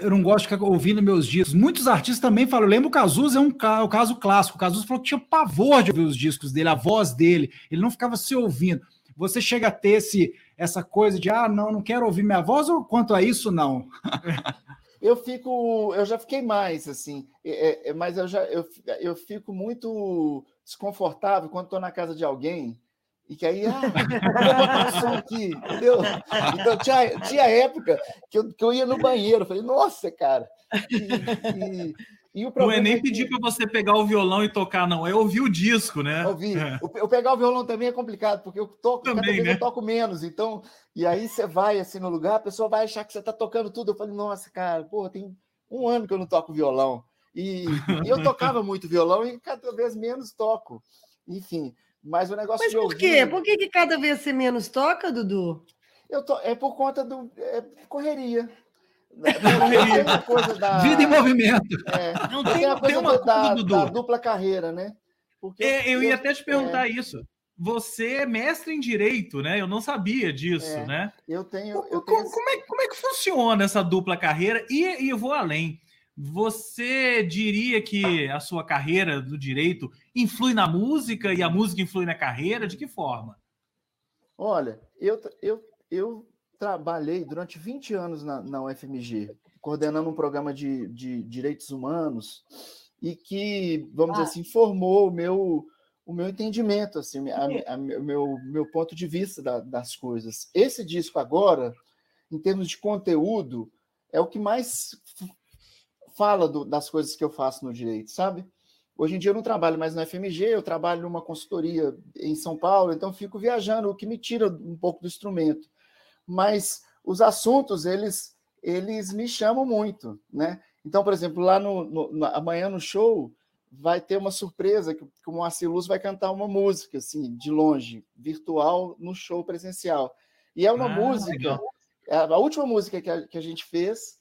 eu não gosto de ficar ouvindo meus discos. Muitos artistas também falam. Lembro o Cazuza é um caso clássico. O Cazuza falou que tinha pavor de ouvir os discos dele, a voz dele. Ele não ficava se ouvindo. Você chega a ter esse, essa coisa de, ah, não, não quero ouvir minha voz, ou quanto a isso, não? eu fico, eu já fiquei mais assim, é, é, mas eu já eu, eu fico muito desconfortável quando estou na casa de alguém e que aí, ah, som aqui, entendeu? Então tinha, tinha época que eu, que eu ia no banheiro, falei, nossa, cara. E, e, não é nem é pedir para você pegar o violão e tocar, não. É ouvir o disco, né? Ouvir. É. Eu pegar o violão também é complicado, porque eu toco, também, cada vez né? eu toco menos. Então, e aí você vai assim no lugar, a pessoa vai achar que você está tocando tudo. Eu falei, nossa, cara, pô, tem um ano que eu não toco violão. E, e eu tocava muito violão e cada vez menos toco. Enfim, mas o negócio mas por ouvir... quê? Por que, que cada vez você menos toca, Dudu? Eu to... É por conta do é correria. Da... Vida em movimento. É, não tem, tem, tem uma da, coisa, da, dupla carreira, né? Porque é, eu ia até te perguntar é... isso. Você é mestre em direito, né? Eu não sabia disso, é, né? Eu tenho. Eu tenho como, como, é, como é que funciona essa dupla carreira? E, e eu vou além. Você diria que a sua carreira do direito influi na música e a música influi na carreira? De que forma? Olha, eu, eu, eu trabalhei durante 20 anos na, na UFMG, coordenando um programa de, de direitos humanos e que, vamos ah. dizer assim, formou o meu, o meu entendimento, assim, a, a, o meu, meu ponto de vista da, das coisas. Esse disco agora, em termos de conteúdo, é o que mais fala do, das coisas que eu faço no direito, sabe? Hoje em dia eu não trabalho mais na FMG, eu trabalho numa consultoria em São Paulo, então fico viajando, o que me tira um pouco do instrumento mas os assuntos eles eles me chamam muito, né? Então, por exemplo, lá no, no amanhã no show vai ter uma surpresa que, que o Moacir Luz vai cantar uma música assim de longe, virtual no show presencial. E é uma ah, música, é a última música que a, que a gente fez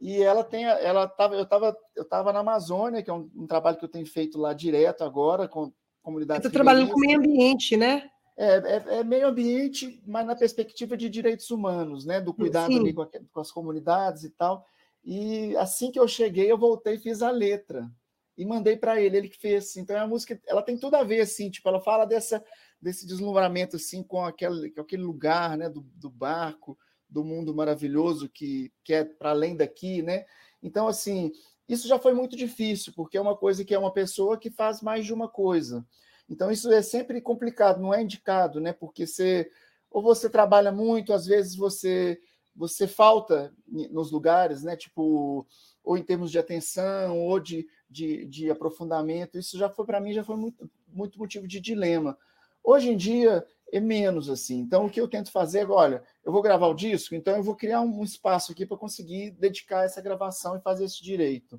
e ela tem ela tava eu estava eu tava na Amazônia, que é um, um, trabalho que eu tenho feito lá direto agora com comunidade. Você está trabalhando com meio ambiente, né? É, é, é, meio ambiente, mas na perspectiva de direitos humanos, né? Do cuidado ali com, a, com, as comunidades e tal. E assim que eu cheguei, eu voltei e fiz a letra e mandei para ele, ele que fez. Então a música, ela tem tudo a ver, assim, tipo, ela fala dessa desse deslumbramento assim com aquele, com aquele lugar, né? Do, do barco, do mundo maravilhoso que, que é para além daqui, né? Então assim, isso já foi muito difícil porque é uma coisa que é uma pessoa que faz mais de uma coisa. Então, isso é sempre complicado, não é indicado, né? Porque você ou você trabalha muito, às vezes você você falta nos lugares, né? Tipo, ou em termos de atenção, ou de, de, de aprofundamento. Isso já foi, para mim, já foi muito, muito motivo de dilema. Hoje em dia é menos assim. Então, o que eu tento fazer é, olha, eu vou gravar o disco, então eu vou criar um espaço aqui para conseguir dedicar essa gravação e fazer esse direito.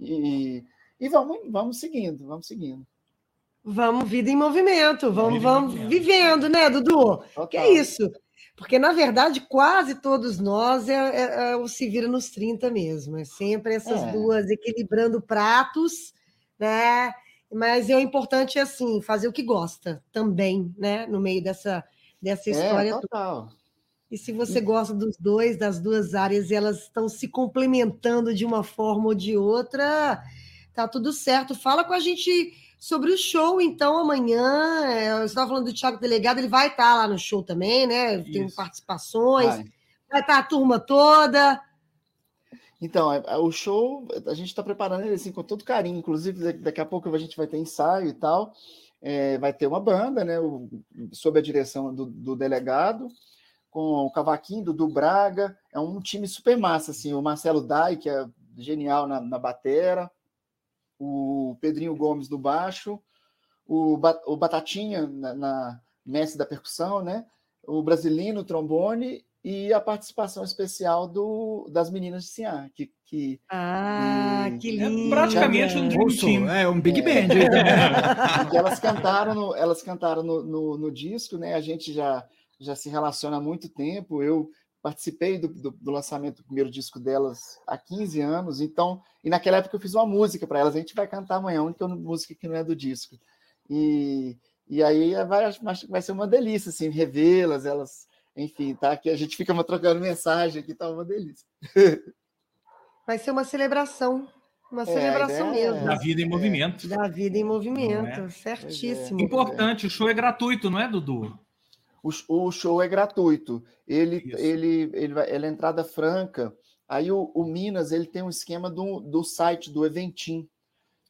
E, e vamos, vamos seguindo, vamos seguindo. Vamos, vida em movimento, vamos, vida vamos movimento. vivendo, né, Dudu? Total. Que é isso? Porque, na verdade, quase todos nós é, é, é o se vira nos 30 mesmo. É sempre essas é. duas equilibrando pratos, né? Mas é o importante é assim, fazer o que gosta também, né? No meio dessa, dessa história. É, total. E se você gosta dos dois, das duas áreas, e elas estão se complementando de uma forma ou de outra, tá tudo certo. Fala com a gente sobre o show, então, amanhã. É, você estava falando do Thiago Delegado, ele vai estar lá no show também, né? Tem Isso. participações, Vai. estar a turma toda. Então, é- é- o show, a gente está preparando ele assim, com todo carinho. Inclusive, da- daqui a pouco a gente vai ter ensaio e tal. É, vai ter uma banda, né? o- sob a direção do, do delegado, com o cavaquinho do, do Braga. É um time super massa, assim. O Marcelo Dai, que é genial na, na batera, o Pedrinho Gomes do baixo, o, Ba- o Batatinha na, na mestre da percussão, né? O Brasilino, trombone e a participação especial do, das meninas de Cian, que, que Ah, E- que É lindo. praticamente um Dream Team. é um Big Band. aí também. que elas cantaram no, elas cantaram no, no, no disco, né? A gente já, já se relaciona há muito tempo. Eu participei do, do, do lançamento do primeiro disco delas há 15 anos, então, e naquela época eu fiz uma música para elas. A gente vai cantar amanhã, a única música que não é do disco. E, e aí vai, acho que vai ser uma delícia, assim, revê-las, elas, enfim, tá? Que a gente fica trocando mensagem aqui, tá uma delícia. Vai ser uma celebração. Uma É, celebração ideia é mesmo. Da vida em movimento. Da vida em movimento, Não é? certíssimo. Importante, o show é gratuito, não é, Dudu? O, o show é gratuito. Ele, Isso. ele, ele, vai, ele é entrada franca. Aí o, o Minas ele tem um esquema do, do site do Eventim.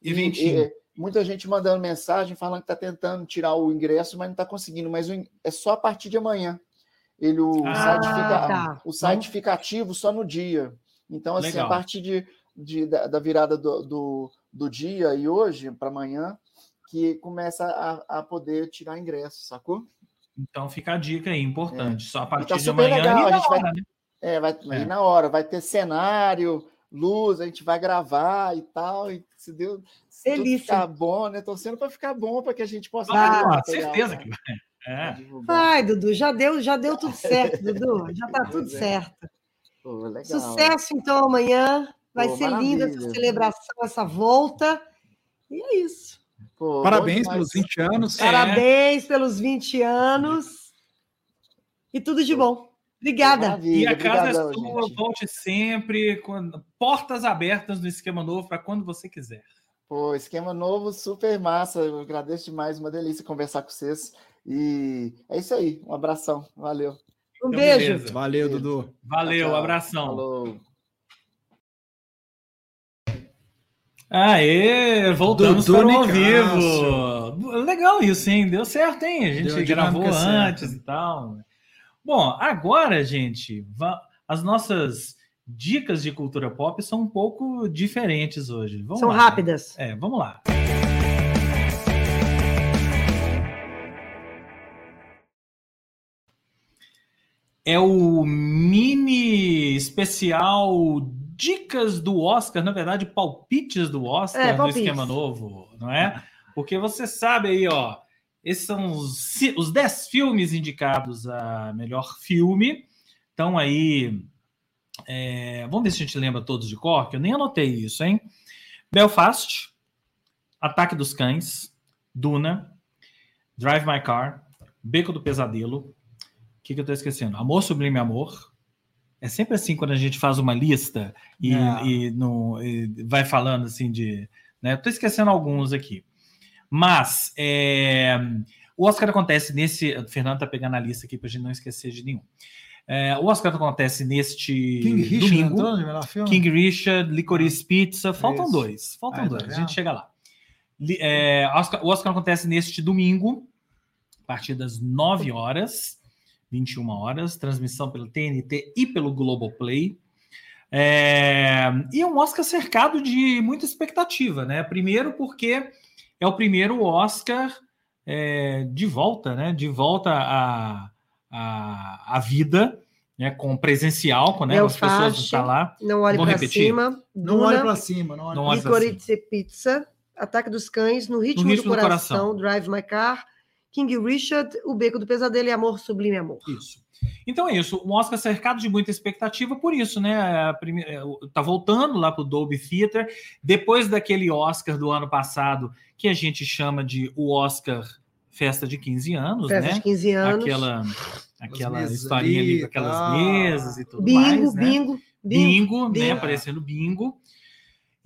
E, Eventim. é, muita gente mandando mensagem falando que está tentando tirar o ingresso, mas não está conseguindo. Mas o é só a partir de amanhã. Ele, o, Ah, site, fica, tá. o site fica ativo só no dia. Então, assim, Legal. a partir de, de- da, da virada do, do, do dia e hoje para amanhã, que começa a, a poder tirar ingresso, sacou? Então fica a dica aí, importante. Só a partir tá de super amanhã. legal, e a gente vai- hora, né? É, vai É. aí na hora, vai ter cenário, luz, a gente vai gravar e tal. E se Deus se tudo Delícia. ficar bom, né? Torcendo para ficar bom, para que a gente possa. Vai. Ah, certeza tá? que vai. É. Vai, Dudu, já deu, já deu tudo certo, Dudu. Já tá tudo é. certo. Pô, legal. Sucesso, então, amanhã. Vai Pô, ser linda essa maravilha. celebração, essa volta. E é isso. Pô, bom Parabéns demais. pelos 20 anos. É. Parabéns pelos 20 anos. E tudo de bom. Obrigada. E Maravilha, a casa é sua, gente. volte sempre. quando- portas abertas no esquema novo para quando você quiser. Pô, esquema novo, super massa. Eu agradeço demais, uma delícia conversar com vocês. E é isso aí. Um abração. Valeu. Um Então, beijo. beleza. Valeu, Dudu. Valeu, Tchau. abração. Falou. Aê, voltamos Dudu para o ao vivo. Legal isso, hein? Deu certo, hein? A gente Deu gravou antes certa. e tal. Bom, agora, gente, as nossas dicas de cultura pop são um pouco diferentes hoje. Vamos São lá. rápidas. É, vamos lá. É o mini especial Dicas do Oscar, na verdade, palpites do Oscar É, no palpites. esquema novo, não é? Porque você sabe aí, ó, esses são os, os 10 filmes indicados a melhor filme. Estão aí. é, vamos ver se a gente lembra todos de cor, que eu nem anotei isso, hein? Belfast, Ataque dos Cães, Duna, Drive My Car, Beco do Pesadelo. O que, que eu tô esquecendo? Amor Sublime Amor. É sempre assim quando a gente faz uma lista e, É. e não, e vai falando assim de. Né? Tô esquecendo alguns aqui. Mas é, o Oscar acontece nesse. O Fernando tá pegando a lista aqui para a gente não esquecer de nenhum. É, o Oscar acontece neste King Richard domingo. entrou no melhor filme? King Richard, Licorice Pizza, faltam Isso. dois. Faltam Aí, tá dois, a vendo? gente chega lá. É, Oscar- o Oscar acontece neste domingo, a partir das 9 horas, 21 horas, transmissão pelo TNT e pelo Globoplay. É, e é um Oscar cercado de muita expectativa, né? Primeiro porque é o primeiro Oscar é, de volta, né? De volta à, à, à vida, né? Com presencial, com né? as pessoas estão lá. Não olhe para cima. Não olhe pra cima. Não olhe Não pra olhe pra cima. Pizza, Ataque dos Cães, No Ritmo, Ritmo do, do coração, Coração. Drive My Car, King Richard, O Beco do Pesadelo e Amor Sublime Amor. Isso. Então é isso, um Oscar cercado de muita expectativa por isso, né? Primeira, é, tá voltando lá para o Dolby Theater, depois daquele Oscar do ano passado, que a gente chama de o Oscar Festa de 15 anos, Festa né? de 15 anos. Aquela, aquela historinha ali, com aquelas tá. mesas e tudo bingo, mais, né? bingo, bingo, bingo, né? bingo. Aparecendo bingo.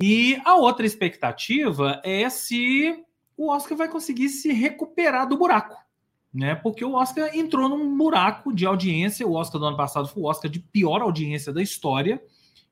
E a outra expectativa é se o Oscar vai conseguir se recuperar do buraco, né? Porque o Oscar entrou num buraco de audiência. O Oscar do ano passado foi o Oscar de pior audiência da história.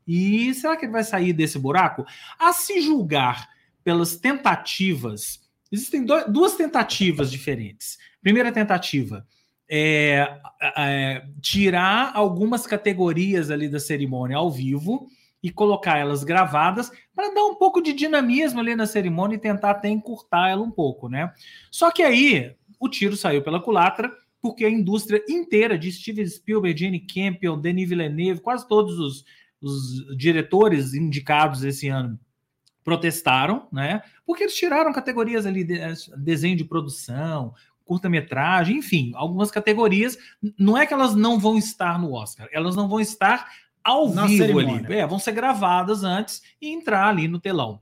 E será que ele vai sair desse buraco? A se julgar pelas tentativas, existem do- duas tentativas diferentes. Primeira tentativa é, é, tirar algumas categorias ali da cerimônia ao vivo e colocar elas gravadas para dar um pouco de dinamismo ali na cerimônia e tentar até encurtar ela um pouco, né? Só que aí o tiro saiu pela culatra porque a indústria inteira de Steven Spielberg, Jane Campion, Denis Villeneuve, quase todos os, os diretores indicados esse ano protestaram, né? Porque eles tiraram categorias ali, de, desenho de produção, curta-metragem, enfim, algumas categorias. Não é que elas não vão estar no Oscar, elas não vão estar ao Na vivo cerimônia. ali. É, vão ser gravadas antes e entrar ali no telão.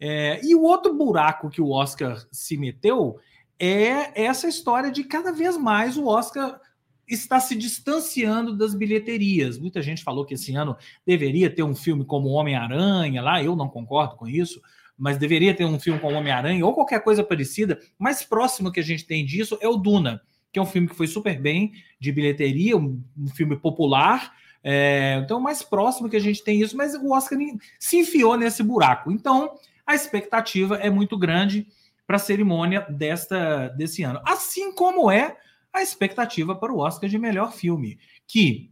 É, e o outro buraco que o Oscar se meteu é essa história de cada vez mais o Oscar está se distanciando das bilheterias. Muita gente falou que esse ano deveria ter um filme como Homem-Aranha lá, eu não concordo com isso, mas deveria ter um filme como Homem-Aranha ou qualquer coisa parecida. Mais próximo que a gente tem disso é o Duna, que é um filme que foi super bem de bilheteria, um, um filme popular. É, então, mais próximo que a gente tem isso, mas o Oscar se enfiou nesse buraco. Então, a expectativa é muito grande para a cerimônia desta, desse ano. Assim como é a expectativa para o Oscar de melhor filme, que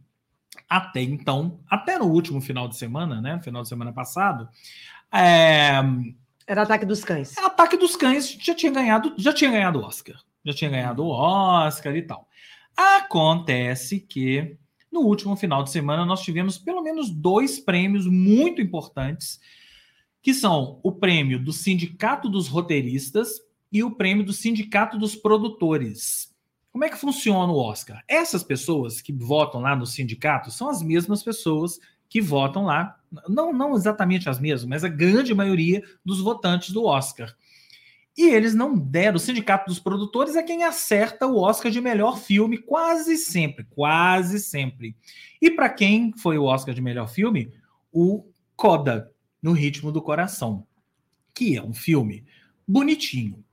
até então, até no último final de semana, né, final de semana passado, é, Era Ataque dos Cães. Ataque dos Cães já tinha ganhado, já tinha ganhado o Oscar, já tinha ganhado o Oscar e tal. Acontece que no último final de semana nós tivemos pelo menos dois prêmios muito importantes, que são o prêmio do Sindicato dos Roteiristas e o prêmio do Sindicato dos Produtores. Como é que funciona o Oscar? Essas pessoas que votam lá no sindicato são as mesmas pessoas que votam lá, não, não exatamente as mesmas, mas a grande maioria dos votantes do Oscar. E eles não deram, o Sindicato dos Produtores é quem acerta o Oscar de melhor filme quase sempre, quase sempre. E para quem foi o Oscar de melhor filme? O Coda, No Ritmo do Coração, que é um filme bonitinho,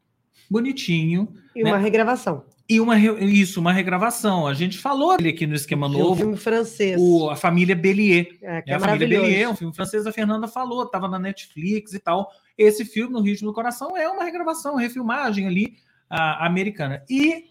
bonitinho, E uma né? regravação. E uma isso, uma regravação. A gente falou dele aqui no esquema De um novo, filme francês. o, a família Bellier. É, que É é a família. Bellier, um filme francês, a Fernanda falou, estava na Netflix e tal. Esse filme, No Ritmo do Coração, é uma regravação, uma refilmagem ali a- americana. E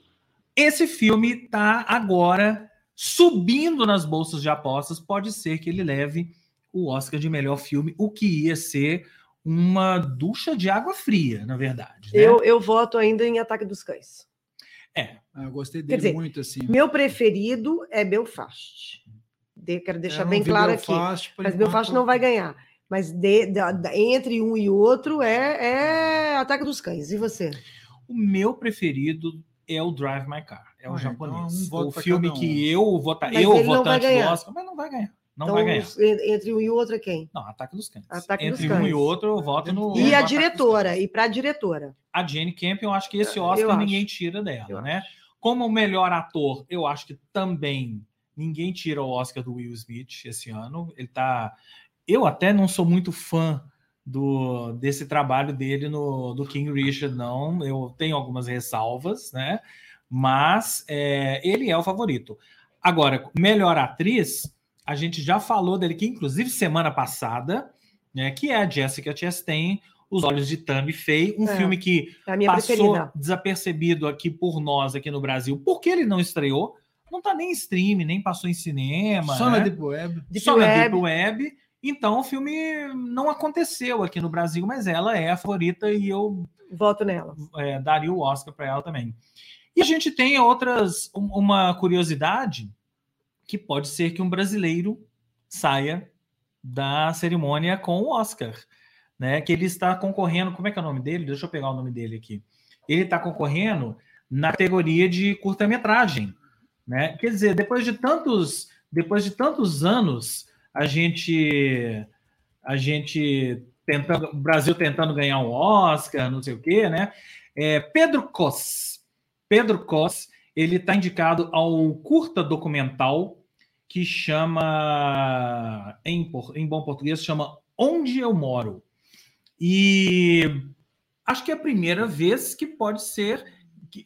esse filme está agora subindo nas bolsas de apostas. Pode ser que ele leve o Oscar de melhor filme, o que ia ser uma ducha de água fria, na verdade. né? Eu, eu voto ainda em Ataque dos Cães. Ah, eu gostei Quer dele dizer, muito, assim. Meu preferido é Belfast. De- quero deixar Eu não bem claro aqui. Belfast, por Mas enquanto. Belfast não vai ganhar. Mas de- da- entre um e outro é, é Ataque dos Cães. E você? O meu preferido é o Drive My Car, é o Ah, japonês. então um o filme um. que eu vota, Mas eu votante do. Oscar, mas não vai ganhar. Não então, vai ganhar. entre um e o outro é quem? Não, Ataque dos Cães. Ataque dos Entre um Cães. e outro, eu voto no. E no a dos diretora? E para a diretora? A Jane Campion, eu acho que esse Eu Oscar acho. ninguém tira dela, Eu né? Como melhor ator, eu acho que também ninguém tira o Oscar do Will Smith esse ano. Ele tá. Eu até não sou muito fã do desse trabalho dele no do King Richard, não. Eu tenho algumas ressalvas, né? Mas é, ele é o favorito. Agora, melhor atriz, a gente já falou dele que, inclusive, semana passada, né? Que é a Jessica Chastain, Os Olhos de Tammy Faye, um É. filme que É a minha passou preferida. desapercebido aqui por nós aqui no Brasil, porque ele não estreou, não tá nem em stream, nem passou em cinema, Só na né? Deep Web. Deep só na Web. Deep Web. Então o filme não aconteceu aqui no Brasil, mas ela é a favorita e eu Voto nela. é, daria o Oscar para ela também. E a gente tem outras um- uma curiosidade que pode ser que um brasileiro saia da cerimônia com o Oscar, né? Que ele está concorrendo, como é que é o nome dele? Deixa eu pegar o nome dele aqui. Ele está concorrendo na categoria de curta-metragem, né? Quer dizer, depois de tantos, depois de tantos anos, a gente, a gente tentando, o Brasil tentando ganhar um Oscar, não sei o quê, né? É, Pedro Cos, Pedro Cos, ele está indicado ao curta documental que chama, em, em bom português, chama Onde Eu Moro. E acho que é a primeira vez que pode ser,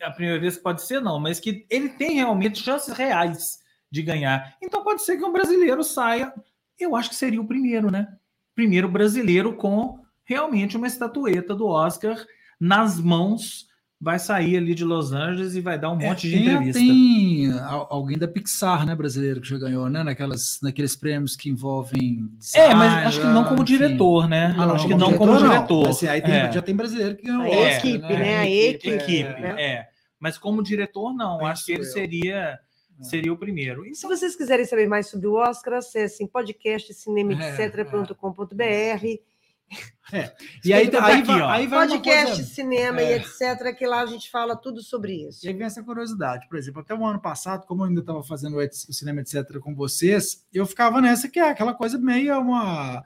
a primeira vez pode ser não, mas que ele tem realmente chances reais de ganhar. Então pode ser que um brasileiro saia, eu acho que seria o primeiro, né? Primeiro brasileiro com realmente uma estatueta do Oscar nas mãos vai sair ali de Los Angeles e vai dar um é, monte de entrevista. Tem alguém da Pixar, né, brasileiro, que já ganhou, né, naquelas, naqueles prêmios que envolvem... Design, é, mas acho que não como diretor, né? Ah, não, acho que não como diretor. diretor. Assim, aí tem, é. já tem brasileiro que ganhou. A é, equipe, né? né? A equipe. equipe é. é. Mas como diretor, não. Penso acho que ele eu. seria é. seria o primeiro. E se vocês quiserem saber mais sobre o Oscar, acessem podcast, cinema, etc.com.br é. E aí, tá aí, aqui, vai, aí vai podcast, coisa... cinema é. e etc., que lá a gente fala tudo sobre isso. E aí vem essa curiosidade. Por exemplo, até o ano passado, como eu ainda estava fazendo o cinema, etc., com vocês, eu ficava nessa que é aquela coisa meio uma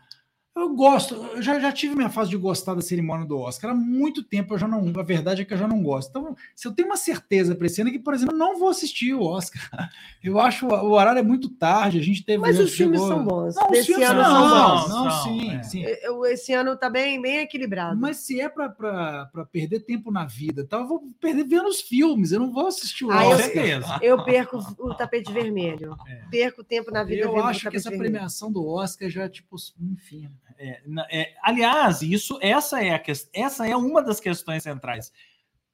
eu gosto, eu já, já tive minha fase de gostar da cerimônia do Oscar. Há muito tempo eu já não. A verdade é que eu já não gosto. Então, se eu tenho uma certeza para esse ano é que, por exemplo, eu não vou assistir o Oscar. Eu acho o horário é muito tarde. A gente teve. Mas os filmes chegou... são bons. Não, os filmes ano são bons. Não, não, sim, é. sim. Eu, esse ano está bem, bem equilibrado. Mas se é para perder tempo na vida, tá, eu vou perder vendo os filmes. Eu não vou assistir o ah, Oscar. Eu, eu perco o tapete vermelho. É. Perco tempo na vida. Eu acho que essa vermelho. premiação do Oscar já, tipo, enfim. É, é, aliás, isso, essa é, a, essa é uma das questões centrais.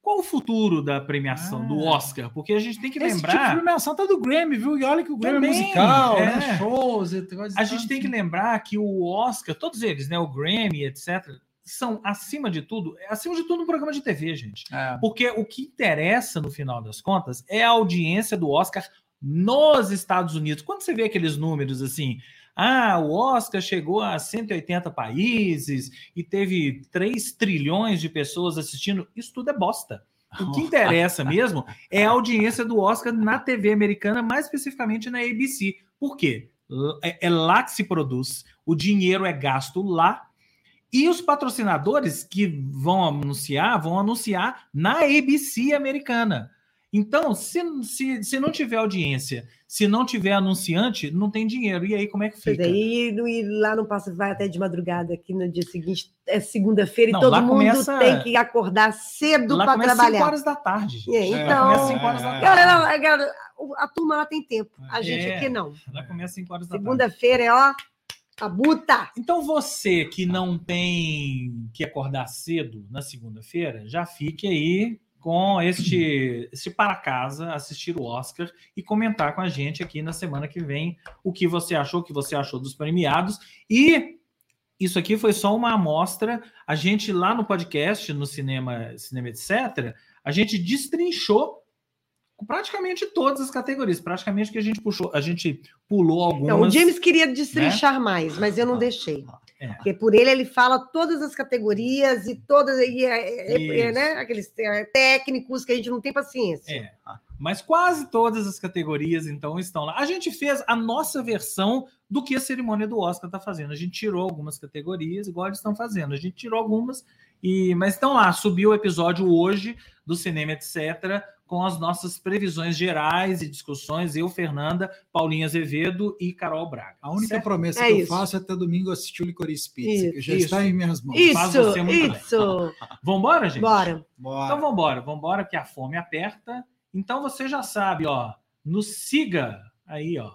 Qual o futuro da premiação ah. do Oscar? Porque a gente tem que Esse lembrar. Tipo de premiação tá do Grammy, viu? E olha que o Grammy é Também, é musical, é. Né? shows, e A gente tem que lembrar que o Oscar, todos eles, né? O Grammy, etc., são, acima de tudo, acima de tudo, um programa de TV, gente. É. Porque o que interessa, no final das contas, é a audiência do Oscar nos Estados Unidos. Quando você vê aqueles números assim, ah, o Oscar chegou a 180 países e teve 3 trilhões de pessoas assistindo. Isso tudo é bosta. O que interessa mesmo é a audiência do Oscar na TV americana, mais especificamente na ABC. Por quê? É, é lá que se produz, o dinheiro é gasto lá e os patrocinadores que vão anunciar, vão anunciar na ABC americana. Então, se, se, se não tiver audiência, se não tiver anunciante, não tem dinheiro. E aí, como é que fica? E, e lá não passa, vai até de madrugada, aqui no dia seguinte é segunda-feira e todo mundo começa... tem que acordar cedo para trabalhar. 5 horas da tarde. É, então, é, 5 horas da tarde. Galera, galera, a turma lá tem tempo, a gente é, aqui não. Lá começa 5 horas da tarde. Segunda-feira é, ó, a buta. Então você que não tem que acordar cedo na segunda-feira, já fique aí com este, este para casa, assistir o Oscar e comentar com a gente aqui na semana que vem o que você achou, o que você achou dos premiados. E isso aqui foi só uma amostra. A gente lá no podcast, no cinema, cinema etc., a gente destrinchou praticamente todas as categorias, praticamente que a gente puxou, a gente pulou algumas. Não, o James queria destrinchar né? mais, mas eu não deixei. É. Porque por ele ele fala todas as categorias e todas e é, é, é né, aqueles técnicos que a gente não tem paciência. É. Mas quase todas as categorias então estão lá. A gente fez a nossa versão do que a cerimônia do Oscar está fazendo. A gente tirou algumas categorias, igual eles estão fazendo. A gente tirou algumas e mas estão lá. Subiu o episódio hoje do cinema etc com as nossas previsões gerais e discussões, eu, Fernanda, Paulinha Azevedo e Carol Braga. A única certo? promessa é que isso. eu faço é até domingo assistir o Licorice Pizza, isso, que já isso. está em minhas mãos. Isso, Faz você muito isso. Vambora, gente? Bora. Bora. Então vambora, vambora, que a fome aperta. Então você já sabe, ó, nos siga aí, ó,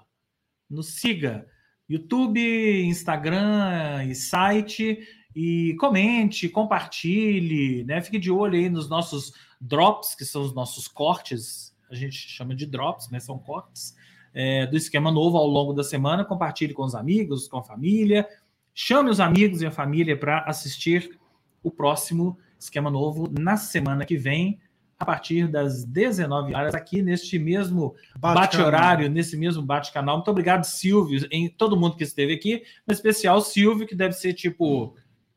nos siga YouTube, Instagram e site e comente, compartilhe, né? Fique de olho aí nos nossos drops, que são os nossos cortes, a gente chama de drops, mas são cortes é, do esquema novo ao longo da semana. Compartilhe com os amigos, com a família. Chame os amigos e a família para assistir o próximo esquema novo na semana que vem, a partir das 19 horas, aqui neste mesmo bate-horário, bate nesse mesmo bate-canal. Muito obrigado, Silvio, em todo mundo que esteve aqui, em especial Silvio, que deve ser tipo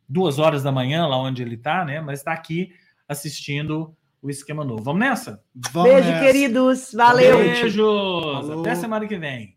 duas horas da manhã, lá onde ele está, né? Mas está aqui assistindo o esquema novo. Vamos nessa? Vamos Beijo, nessa. queridos. Valeu. Beijos. Até semana que vem.